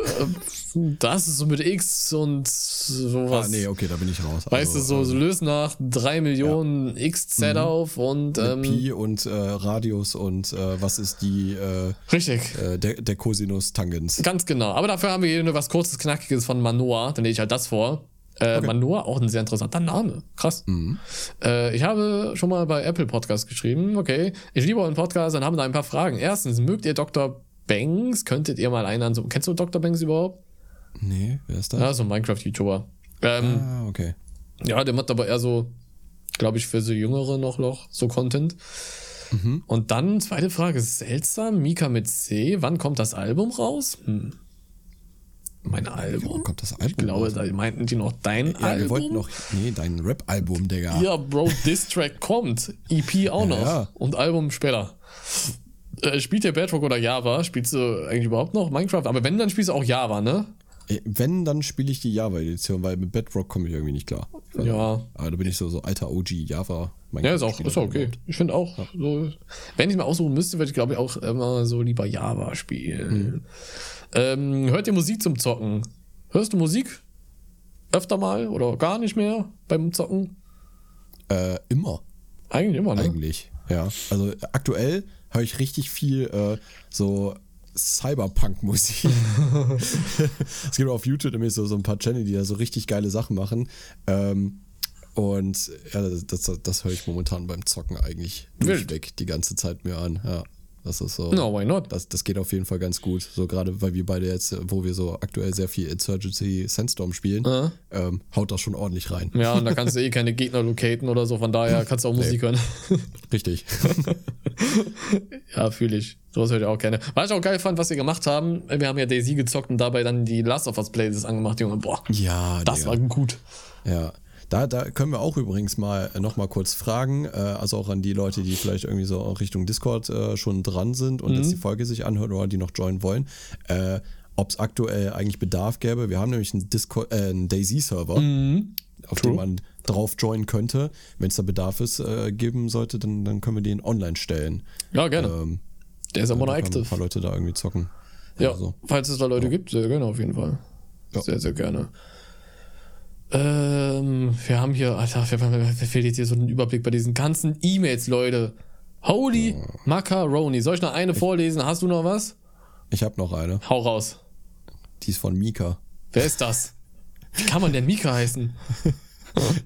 Das ist so mit X und sowas. Ah, nee, okay, da bin ich raus. Weißt du, so, so löst nach 3 Millionen XZ auf und. Ähm, Pi und äh, Radius und äh, was ist die äh, richtig. äh, der, der Cosinus Tangens. Ganz genau. Aber dafür haben wir hier nur was kurzes, knackiges von Manoa. Dann lege ich halt das vor. Äh, Manoa, auch ein sehr interessanter Name. Krass. Äh, ich habe schon mal bei Apple Podcast geschrieben. Okay, ich liebe euren Podcast und habe da ein paar Fragen. Erstens, mögt ihr Dr. Banks? Könntet ihr mal einen an so. Kennst du Dr. Banks überhaupt? Nee, wer ist das? Ja, so ein Minecraft-YouTuber. Ähm, Ah, okay. Ja, der macht aber eher so, glaube ich, für so Jüngere noch, noch so Content. Und dann, zweite Frage, seltsam, Mika mit C, wann kommt das Album raus? Hm. Mein Album? kommt das Album? Ich glaube, raus? da meinten die noch dein ja, wir Album. wollten noch. Nee, dein Rap-Album, Digga. ja, Bro, Diss-Track kommt. EP auch noch. ja. Und Album später. Äh, spielt ihr Bedrock oder Java? Spielst du eigentlich überhaupt noch Minecraft? Aber wenn, dann spielst du auch Java, ne? Wenn, dann spiele ich die Java-Edition, weil mit Bedrock komme ich irgendwie nicht klar. Weiß Ja. Aber da bin ich so, so alter OG Java. Ja, ist auch, ist auch okay. Ich finde auch, so, wenn ich mir aussuchen müsste, würde ich glaube ich auch immer so lieber Java spielen. Ähm, hört ihr Musik zum Zocken? Hörst du Musik? Öfter mal oder gar nicht mehr beim Zocken? Äh, immer. Eigentlich immer, ne? Eigentlich. Ja. Also äh, aktuell höre ich richtig viel äh, so Cyberpunk-Musik. es gibt auf YouTube nämlich so, so ein paar Channel, die da so richtig geile Sachen machen. Ähm, und ja, das, das, höre ich momentan beim Zocken eigentlich durchweg die ganze Zeit mir an. Ja, das ist so. No, why not? Das, das geht auf jeden Fall ganz gut. So gerade, weil wir beide jetzt, wo wir so aktuell sehr viel Insurgency Sandstorm spielen, Ja. ähm, haut das schon ordentlich rein. Ja, und da kannst du eh keine Gegner locaten oder so, von daher kannst du auch Musik hören. Richtig. ja, fühle ich. Sowas höre ich auch gerne. Was ich auch geil fand, was wir gemacht haben, wir haben ja Daisy gezockt und dabei dann die Last of Us Playlist angemacht, Junge. Boah, ja, das Digga. war gut. Ja, da, da können wir auch übrigens mal äh, noch mal kurz fragen, äh, also auch an die Leute, die vielleicht irgendwie so Richtung Discord äh, schon dran sind und jetzt die Folge sich anhören oder die noch joinen wollen, ob es aktuell eigentlich Bedarf gäbe. Wir haben nämlich einen, Discord, äh, einen Daisy-Server, auf True. dem man drauf joinen könnte. Wenn es da Bedarf ist, äh, geben sollte, dann, dann können wir den online stellen. Ja, gerne. Ähm, Der ist aber noch können ein active. paar Leute da irgendwie zocken. Ja, Also, falls es da Leute gibt, sehr gerne auf jeden Fall. Ja. Sehr, sehr gerne. Ähm, wir haben hier, Alter, wer fehlt jetzt hier so ein Überblick bei diesen ganzen E-Mails, Leute? Holy Macaroni. Soll ich noch eine vorlesen? Hast du noch was? ich habe noch eine. Hau raus. Die ist von Mika. Wer ist das? Wie kann man denn Mika heißen?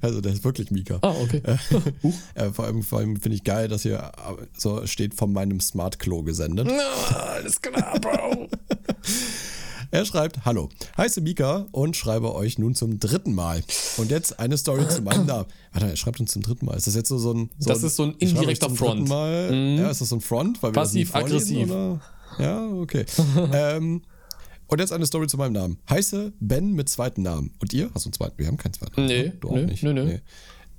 Also der ist wirklich Mika. Ah, okay. Äh, vor allem, vor allem finde ich geil, dass hier äh, so steht von meinem Smart Klo gesendet. Na, alles klar, Bro. Er schreibt, hallo, heiße Mika und schreibe euch nun zum dritten Mal. Und jetzt eine Story zu meinem Namen. Warte, er schreibt uns zum dritten Mal. Ist das jetzt so, so ein... So Das ist so ein indirekter Front. Mhm. Mal, Ja, ist das so ein Front? Passiv-aggressiv. Ja, okay. ähm, und jetzt eine Story zu meinem Namen. Heiße Ben mit zweiten Namen. Und ihr? Hast du einen zweiten? Wir haben keinen zweiten Namen. Nee, ne? Du nö, nö, nö.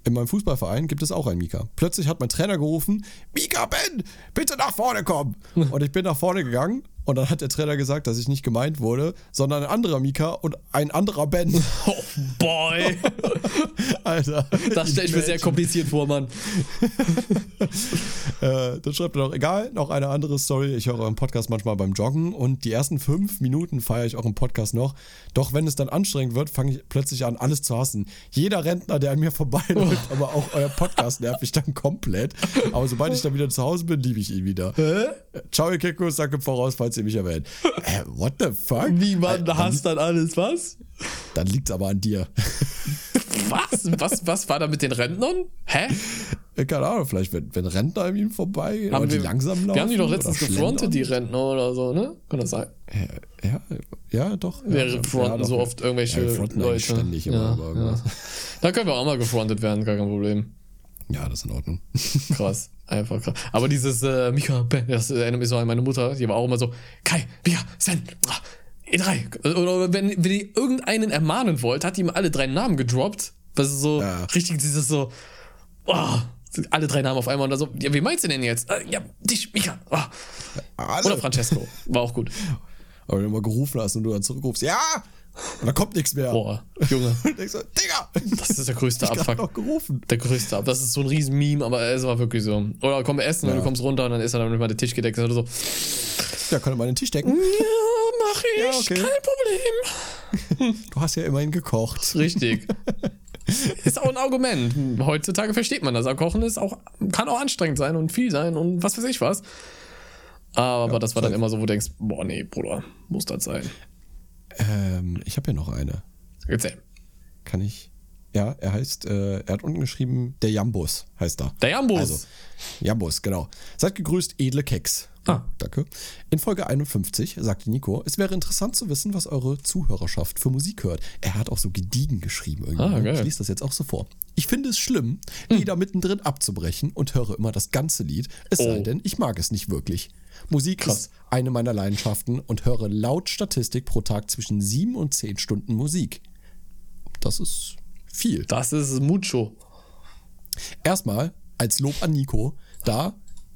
In meinem Fußballverein gibt es auch einen Mika. Plötzlich hat mein Trainer gerufen, Mika Ben, bitte nach vorne kommen. Und ich bin nach vorne gegangen und dann hat der Trainer gesagt, dass ich nicht gemeint wurde, sondern ein anderer Mika und ein anderer Ben. Oh, boy. Alter. Das stelle ich mir sehr kompliziert vor, Mann. Äh, dann schreibt er noch, egal, noch eine andere Story. Ich höre euren Podcast manchmal beim Joggen und die ersten fünf Minuten feiere ich euren Podcast noch. Doch wenn es dann anstrengend wird, fange ich plötzlich an, alles zu hassen. Jeder Rentner, der an mir vorbeiläuft, aber auch euer Podcast nervt mich dann komplett. Aber sobald ich dann wieder zu Hause bin, liebe ich ihn wieder. Äh, Ciao, ihr Kekos, danke im voraus, falls ihr mich erwähnt. Äh, what the fuck? Wie man Äh, hasst dann alles, was? Dann liegt's aber an dir. Was? Was, was war da mit den Rentnern? Hä? Äh, Keine Ahnung, vielleicht wenn, wenn Rentner an ihm vorbeigehen, Haben aber die wir, langsam laufen. wir haben die doch oder letztens gefrontet, die Rentner oder so, ne? Kann das sein? Ja, ja, ja doch. Wir ja, fronten doch, so ja. oft irgendwelche Ja, Leute. ständig immer ja, ja. Da können wir auch mal gefrontet werden, gar kein Problem. Ja, das ist in Ordnung. Krass. Einfach krass. Aber dieses äh, Mika, Ben, das erinnert mich so an meine Mutter, die war auch immer so, Kai, Mika, Sven, ah, E3. Oder wenn, wenn ihr irgendeinen ermahnen wollt, hat die ihm alle drei Namen gedroppt. Das ist so Ja. richtig dieses so, oh, alle drei Namen auf einmal und dann so, ja, wie meinst du denn jetzt? Äh, ja, dich, Mika. Oh. Alle. Oder Francesco. War auch gut. Aber wenn du mal gerufen hast und du dann zurückrufst, ja, Und da kommt nichts mehr. Boah, Junge. Und ich so, Digga! Das ist der größte Ich Abfuck. noch gerufen. Der größte Ab. Das ist so ein riesen Meme, aber es war wirklich so. Oder komm essen und Ja. du kommst runter und dann ist er dann nicht mal der Tisch gedeckt oder so. Ja, kann er mal den Tisch decken. Ja, mach ich. Ja, okay. Kein Problem. Du hast ja immerhin gekocht. Richtig. ist auch ein Argument. Heutzutage versteht man das. Aber Kochen ist auch, kann auch anstrengend sein und viel sein und was weiß ich was. Aber das war dann immer so, wo du denkst, boah, nee, Bruder, muss das sein. Ähm, ich habe hier noch eine. Erzähl. Kann ich? Ja, er heißt, äh, er hat unten geschrieben, der Jambus heißt er. Der Jambus. Also, Jambus, genau. Seid gegrüßt, edle Keks. Ah. Danke. In Folge 51 sagte Nico, es wäre interessant zu wissen, was eure Zuhörerschaft für Musik hört. Er hat auch so gediegen geschrieben irgendwie. Ah, geil. Ich lese das jetzt auch so vor. Ich finde es schlimm, Lieder mittendrin abzubrechen und höre immer das ganze Lied, es sei Oh. denn, ich mag es nicht wirklich. Musik Krass. ist eine meiner Leidenschaften und höre laut Statistik pro Tag zwischen sieben und zehn Stunden Musik. Das ist viel. Das ist mucho. Erstmal als Lob an Nico, da,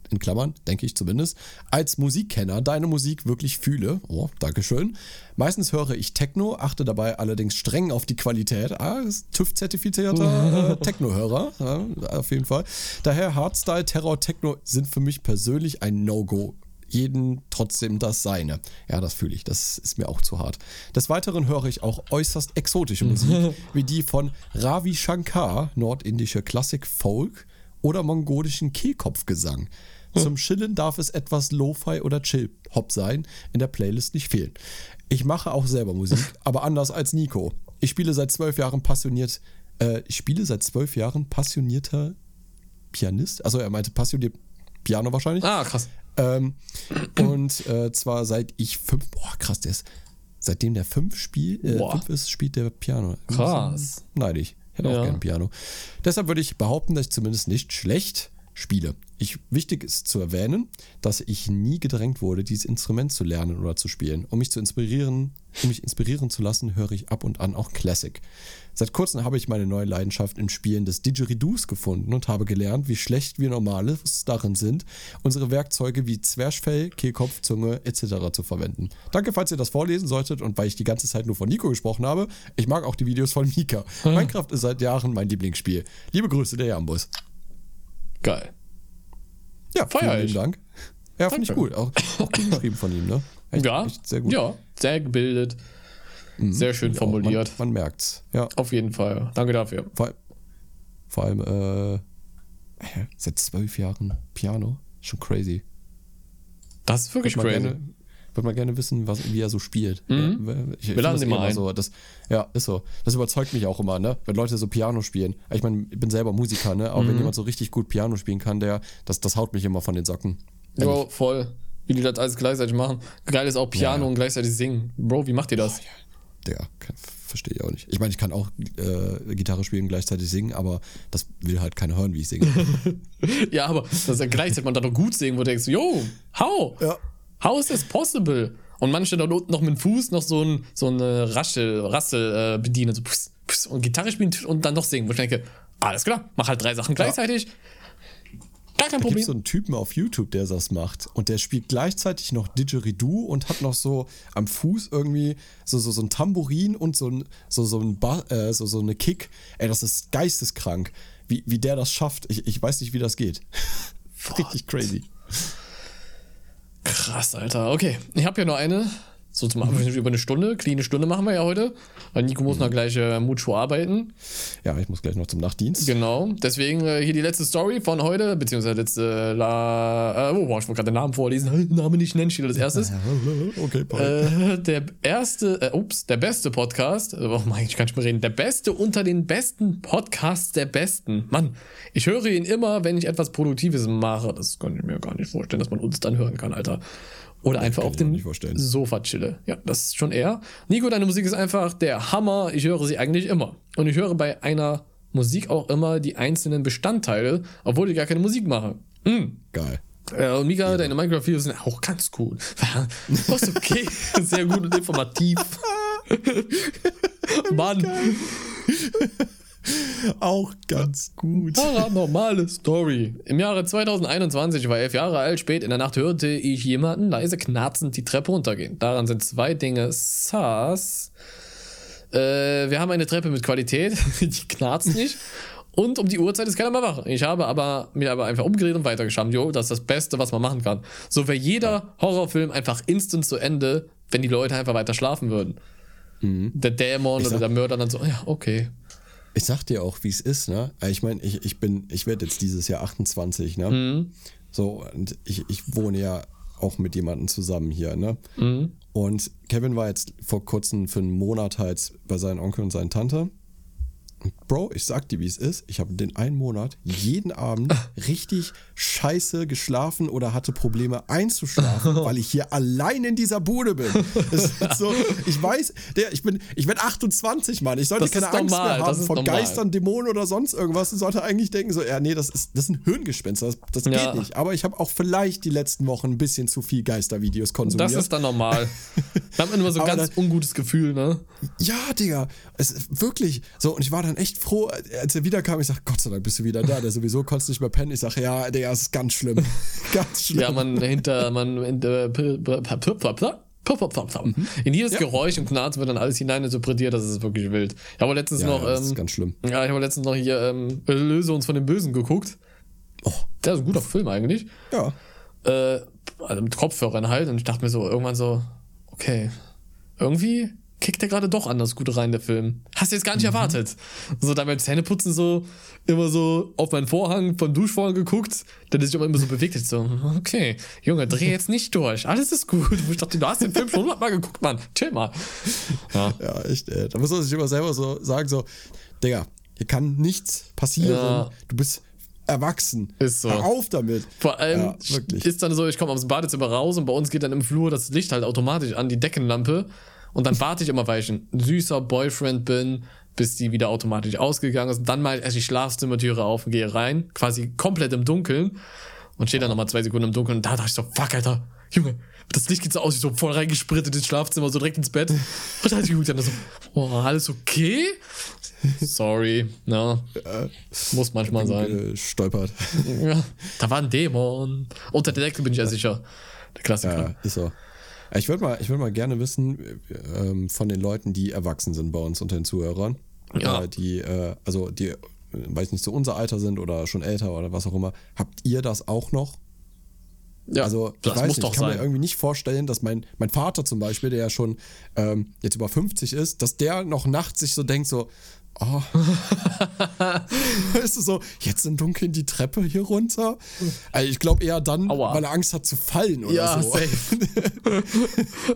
in Klammern, denke ich zumindest, als Musikkenner deine Musik wirklich fühle. Oh, Dankeschön. Meistens höre ich Techno, achte dabei allerdings streng auf die Qualität. Ah, TÜV-zertifizierter äh, Techno-Hörer, ja, auf jeden Fall. Daher Hardstyle, Terror, Techno sind für mich persönlich ein No-Go. Jeden trotzdem das Seine. Ja, das fühle ich. Das ist mir auch zu hart. Des Weiteren höre ich auch äußerst exotische Musik, wie die von Ravi Shankar, nordindische Klassik Folk oder mongolischen Kehlkopfgesang. Zum Chillen darf es etwas Lo-Fi oder Chill-Hop sein, in der Playlist nicht fehlen. Ich mache auch selber Musik, aber anders als Nico. Ich spiele seit zwölf Jahren passioniert, äh, ich spiele seit zwölf Jahren passionierter Pianist. Also er meinte passioniert Piano wahrscheinlich. Ah, krass. Ähm, und äh, zwar seit ich fünf, boah krass, der ist, seitdem der fünf, Spiel, äh, fünf ist, spielt der Piano. Krass. Neidig. Ich hätte Ja. auch gerne Piano. Deshalb würde ich behaupten, dass ich zumindest nicht schlecht spiele. Ich, wichtig ist zu erwähnen, dass ich nie gedrängt wurde, dieses Instrument zu lernen oder zu spielen. Um mich zu inspirieren, um mich inspirieren zu lassen, höre ich ab und an auch Classic. Seit kurzem habe ich meine neue Leidenschaft im Spielen des Didgeridoos gefunden und habe gelernt, wie schlecht wir Normales darin sind, unsere Werkzeuge wie Zwerchfell, Kehlkopf, Zunge etc. zu verwenden. Danke, falls ihr das vorlesen solltet und weil ich die ganze Zeit nur von Nico gesprochen habe, ich mag auch die Videos von Mika. Minecraft ist seit Jahren mein Lieblingsspiel. Liebe Grüße, der Jambus. Geil. Ja, Feier vielen lieben Dank. Ja, finde ich gut. Auch, auch gut geschrieben von ihm, ne? Echt, ja, echt sehr gut. ja, sehr gebildet. Sehr schön formuliert. Man, man merkt's. Ja, Auf jeden Fall. Danke dafür. vor, vor allem äh, seit zwölf Jahren Piano. Schon crazy. Das ist wirklich crazy. gerne, würde mal gerne wissen, was, wie er so spielt. Mhm. Ja, ich, ich Wir laden das ihn eh mal ein. So, das, ja, ist so. Das überzeugt mich auch immer, ne? Wenn Leute so Piano spielen. Ich meine, ich bin selber Musiker, ne? Aber Mhm. wenn jemand so richtig gut Piano spielen kann, der, das, das haut mich immer von den Socken. Jo, voll. Wie die das alles gleichzeitig machen. Geil ist auch Piano Ja, ja. und gleichzeitig singen. Bro, wie macht ihr das? Der verstehe ich auch nicht. Ich meine, ich kann auch äh, Gitarre spielen und gleichzeitig singen, aber das will halt keiner hören, wie ich singe. Ja, aber das ist ja gleichzeitig man dann doch gut singen, wo du denkst, yo, how? Ja. How is this possible? Und manche da unten noch mit dem Fuß noch so ein so eine Raschel, Rassel äh, bedienen, so puss, puss, und Gitarre spielen und dann noch singen. Wo ich denke, alles klar, mach halt drei Sachen gleichzeitig. Gar kein Da gibt es so Problem. einen Typen auf YouTube, der das macht. Und der spielt gleichzeitig noch Didgeridoo und hat noch so am Fuß irgendwie so, so, so ein Tambourin und so, ein, so, so, ein ba äh, so, so eine Kick. Ey, das ist geisteskrank, wie, wie der das schafft. Ich, ich weiß nicht, wie das geht. Richtig crazy. Krass, Alter. Okay, ich habe hier noch eine. So zum Abschluss über eine Stunde. Clean Stunde machen wir ja heute. Weil Nico muss noch gleich äh, Mucho arbeiten. Ja, ich muss gleich noch zum Nachtdienst. Genau. Deswegen äh, hier die letzte Story von heute, beziehungsweise letzte La. Äh, oh, boah, ich wollte gerade den Namen vorlesen. Namen nicht nennen, steht als erstes. Okay, Paul. Äh, der erste, äh, ups, der beste Podcast, oh mein, ich kann nicht mehr reden, der beste unter den besten Podcasts der besten. Mann, ich höre ihn immer, wenn ich etwas Produktives mache. Das kann ich mir gar nicht vorstellen, dass man uns dann hören kann, Alter. Oder einfach auf dem. Sofa chille. Ja, das ist schon er. Nico, deine Musik ist einfach der Hammer. Ich höre sie eigentlich immer. Und ich höre bei einer Musik auch immer die einzelnen Bestandteile, obwohl ich gar keine Musik mache. Hm. Geil. Äh, und Mika, deine Minecraft-Videos sind auch ganz gut. Das ist okay. Sehr gut und informativ. Mann, Auch ganz gut. paranormale Story. Im Jahre 2021, ich war elf Jahre alt, spät in der Nacht hörte ich jemanden leise knarzend die Treppe runtergehen. Daran sind zwei Dinge saß. Äh, wir haben eine Treppe mit Qualität, die knarzt nicht. Und um die Uhrzeit ist keiner mehr wach. Ich habe aber mir aber einfach umgedreht und weitergeschaut. Jo, das ist das Beste, was man machen kann. So wäre jeder Horrorfilm einfach instant zu Ende, wenn die Leute einfach weiter schlafen würden. Der Dämon Ich oder sag- der Mörder dann so, ja, okay. Ich sag dir auch, wie es ist, ne? Ich meine, ich, ich bin, ich werde jetzt dieses Jahr 28, ne? So, und ich, ich wohne ja auch mit jemandem zusammen hier, ne? Und Kevin war jetzt vor kurzem für einen Monat halt bei seinen Onkel und seinen Tante. Bro, ich sag dir, wie es ist. Ich habe den einen Monat jeden Abend richtig scheiße geschlafen oder hatte Probleme einzuschlafen, weil ich hier allein in dieser Bude bin. Ist so, ich weiß, der, ich bin, ich bin 28, Mann. Ich sollte Das keine Angst normal, mehr haben vor normal. Geistern, Dämonen oder sonst irgendwas. Ich sollte eigentlich denken, so, ja, nee, das ist, das ist ein Hirngespinst. Das, das Ja. geht nicht. Aber ich habe auch vielleicht die letzten Wochen ein bisschen zu viel Geistervideos konsumiert. Das ist dann normal. Da hat man immer so ein ganz dann- ungutes Gefühl, ne? Ja, Digga. Es wirklich. So, und ich war dann echt froh, als er wiederkam. Ich sag, Gott sei Dank bist du wieder da. Der sowieso konntest nicht mehr pennen. Ich sag, ja, es ist ganz schlimm. ganz schlimm. Ja, man hinter, man hinter, in jedes Geräusch und Knarz wird dann alles hineininterpretiert, das ist wirklich wild. Ich habe letztens Ja, noch, ja, das ist ähm, ganz schlimm. ja, ich habe letztens noch hier ähm, Löse uns von den Bösen geguckt. Oh. Der ist ein guter Film eigentlich. Ja. Äh, also mit Kopfhörern halt und ich dachte mir so irgendwann so, okay, irgendwie kickt der gerade doch anders gut rein, der Film. Hast du jetzt gar nicht erwartet. So da beim Zähneputzen so immer so auf meinen Vorhang vom Duschvorhang geguckt, dann ist sich aber immer so bewegt. Ich so, okay, Junge, dreh jetzt nicht durch. Alles ist gut. Wo ich dachte, du hast den Film schon hundertmal geguckt, Mann. Chill mal. Ja. Ja, echt, ey. Da muss man sich immer selber so sagen, so, Digga, hier kann nichts passieren. Ja. Du bist erwachsen. Ist so. Hör auf damit. Vor allem Ja, ist dann so, ich komme aus dem Badezimmer raus und bei uns geht dann im Flur das Licht halt automatisch an, die Deckenlampe. Und dann warte ich immer, weil ich ein süßer Boyfriend bin, bis die wieder automatisch ausgegangen ist. Und dann mal erst die Schlafzimmertüre auf und gehe rein, quasi komplett im Dunkeln. Und stehe dann nochmal zwei Sekunden im Dunkeln. Und da dachte ich so, fuck, Alter, Junge, das Licht geht so aus, ich so voll reingesprittet ins Schlafzimmer, so direkt ins Bett. Und da dachte ich, dann so, oh, alles okay? Sorry, na, muss manchmal sein. Stolpert. Ja, da war ein Dämon. Unter der Decke bin ich ja sicher. Der Klassiker. Ja, ist so. Ich würde mal, ich würd mal gerne wissen ähm, von den Leuten, die erwachsen sind bei uns unter den Zuhörern. Ja. Äh, die, äh, also die, äh, weiß nicht, so unser Alter sind oder schon älter oder was auch immer. Habt ihr das auch noch? Ja, Also, ich das weiß muss nicht, doch ich kann mir sein. irgendwie nicht vorstellen, dass mein, mein Vater zum Beispiel, der ja schon ähm, jetzt über 50 ist, dass der noch nachts sich so denkt, so, oh, weißt du, so, jetzt im Dunkeln die Treppe hier runter. Also ich glaube eher dann, Aua. weil er Angst hat zu fallen oder Ja, so. safe.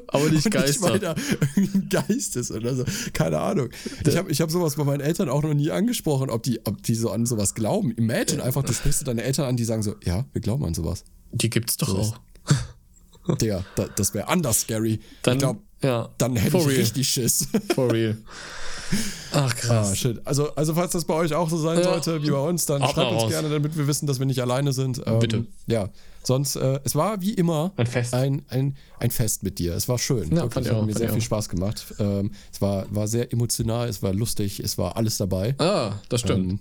Aber nicht Und nicht, weil Geister. da irgendwie ein Geist ist oder so. Keine Ahnung. Ich habe ich hab sowas bei meinen Eltern auch noch nie angesprochen, ob die, ob die so an sowas glauben. Imagine einfach, du sprichst deine Eltern an, die sagen so, ja, wir glauben an sowas. Die gibt's doch ist- auch. Digga, da, das wäre anders scary. Dann, ich glaube, ja, dann hätte for ich real. richtig Schiss. For real. Ach, Ah, krass. shit. Also, also, falls das bei euch auch so sein Ja. sollte wie bei uns, dann Haut schreibt uns raus. gerne, damit wir wissen, dass wir nicht alleine sind. Ähm, Bitte. Ja. Sonst, äh, es war wie immer Ein Fest. Ein, ein, ein Fest mit dir. Es war schön. Ja, Wirklich, fand ich hat auch, mir sehr viel. Spaß gemacht. Ähm, es war, war sehr emotional, es war lustig, es war alles dabei. Ah, das stimmt. Ähm,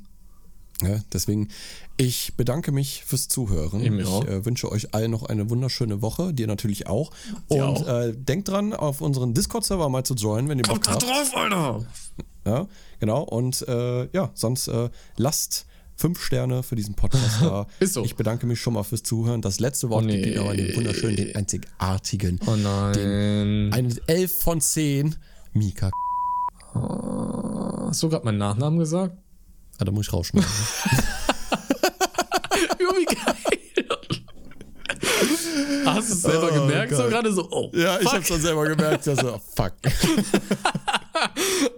ja, deswegen, ich bedanke mich fürs Zuhören. Ich mir ich äh, wünsche euch allen noch eine wunderschöne Woche, dir natürlich auch. Dir Und auch. Äh, denkt dran, auf unseren Discord-Server mal zu joinen, wenn ihr Bock Kommt da habt. drauf, Alter. Ja, genau. Und äh, ja, sonst äh, lasst fünf Sterne für diesen Podcast da. Ist so. Ich bedanke mich schon mal fürs Zuhören. Das letzte Wort Oh, gibt nee. wieder an den wunderschönen, den einzigartigen. Oh nein. Eine 11 von 10. Mika. Hast du gerade meinen Nachnamen gesagt? Ah, da muss ich rausschneiden. Ja, wie geil. Hast du es selber Oh gemerkt? So Gott. gerade so, oh. ja, ich fuck. hab's dann selber gemerkt. Also, fuck.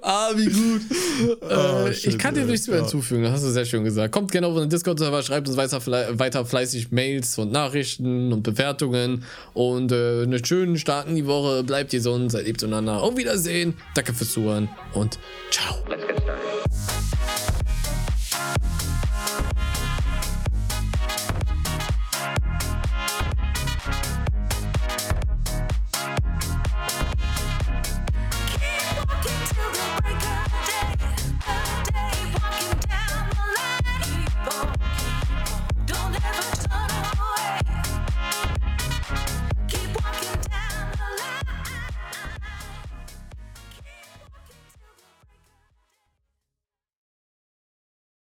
Ah, wie gut. äh, shit, ich kann dir nichts mehr Ja. hinzufügen, das hast du sehr schön gesagt. Kommt gerne auf unseren Discord-Server, schreibt uns weiter, weiter fleißig Mails und Nachrichten und Bewertungen und äh, einen schönen Start in die Woche. Bleibt gesund, seid lieb zueinander. Auf Wiedersehen. Danke fürs Zuhören und ciao. Let's get started. Bye.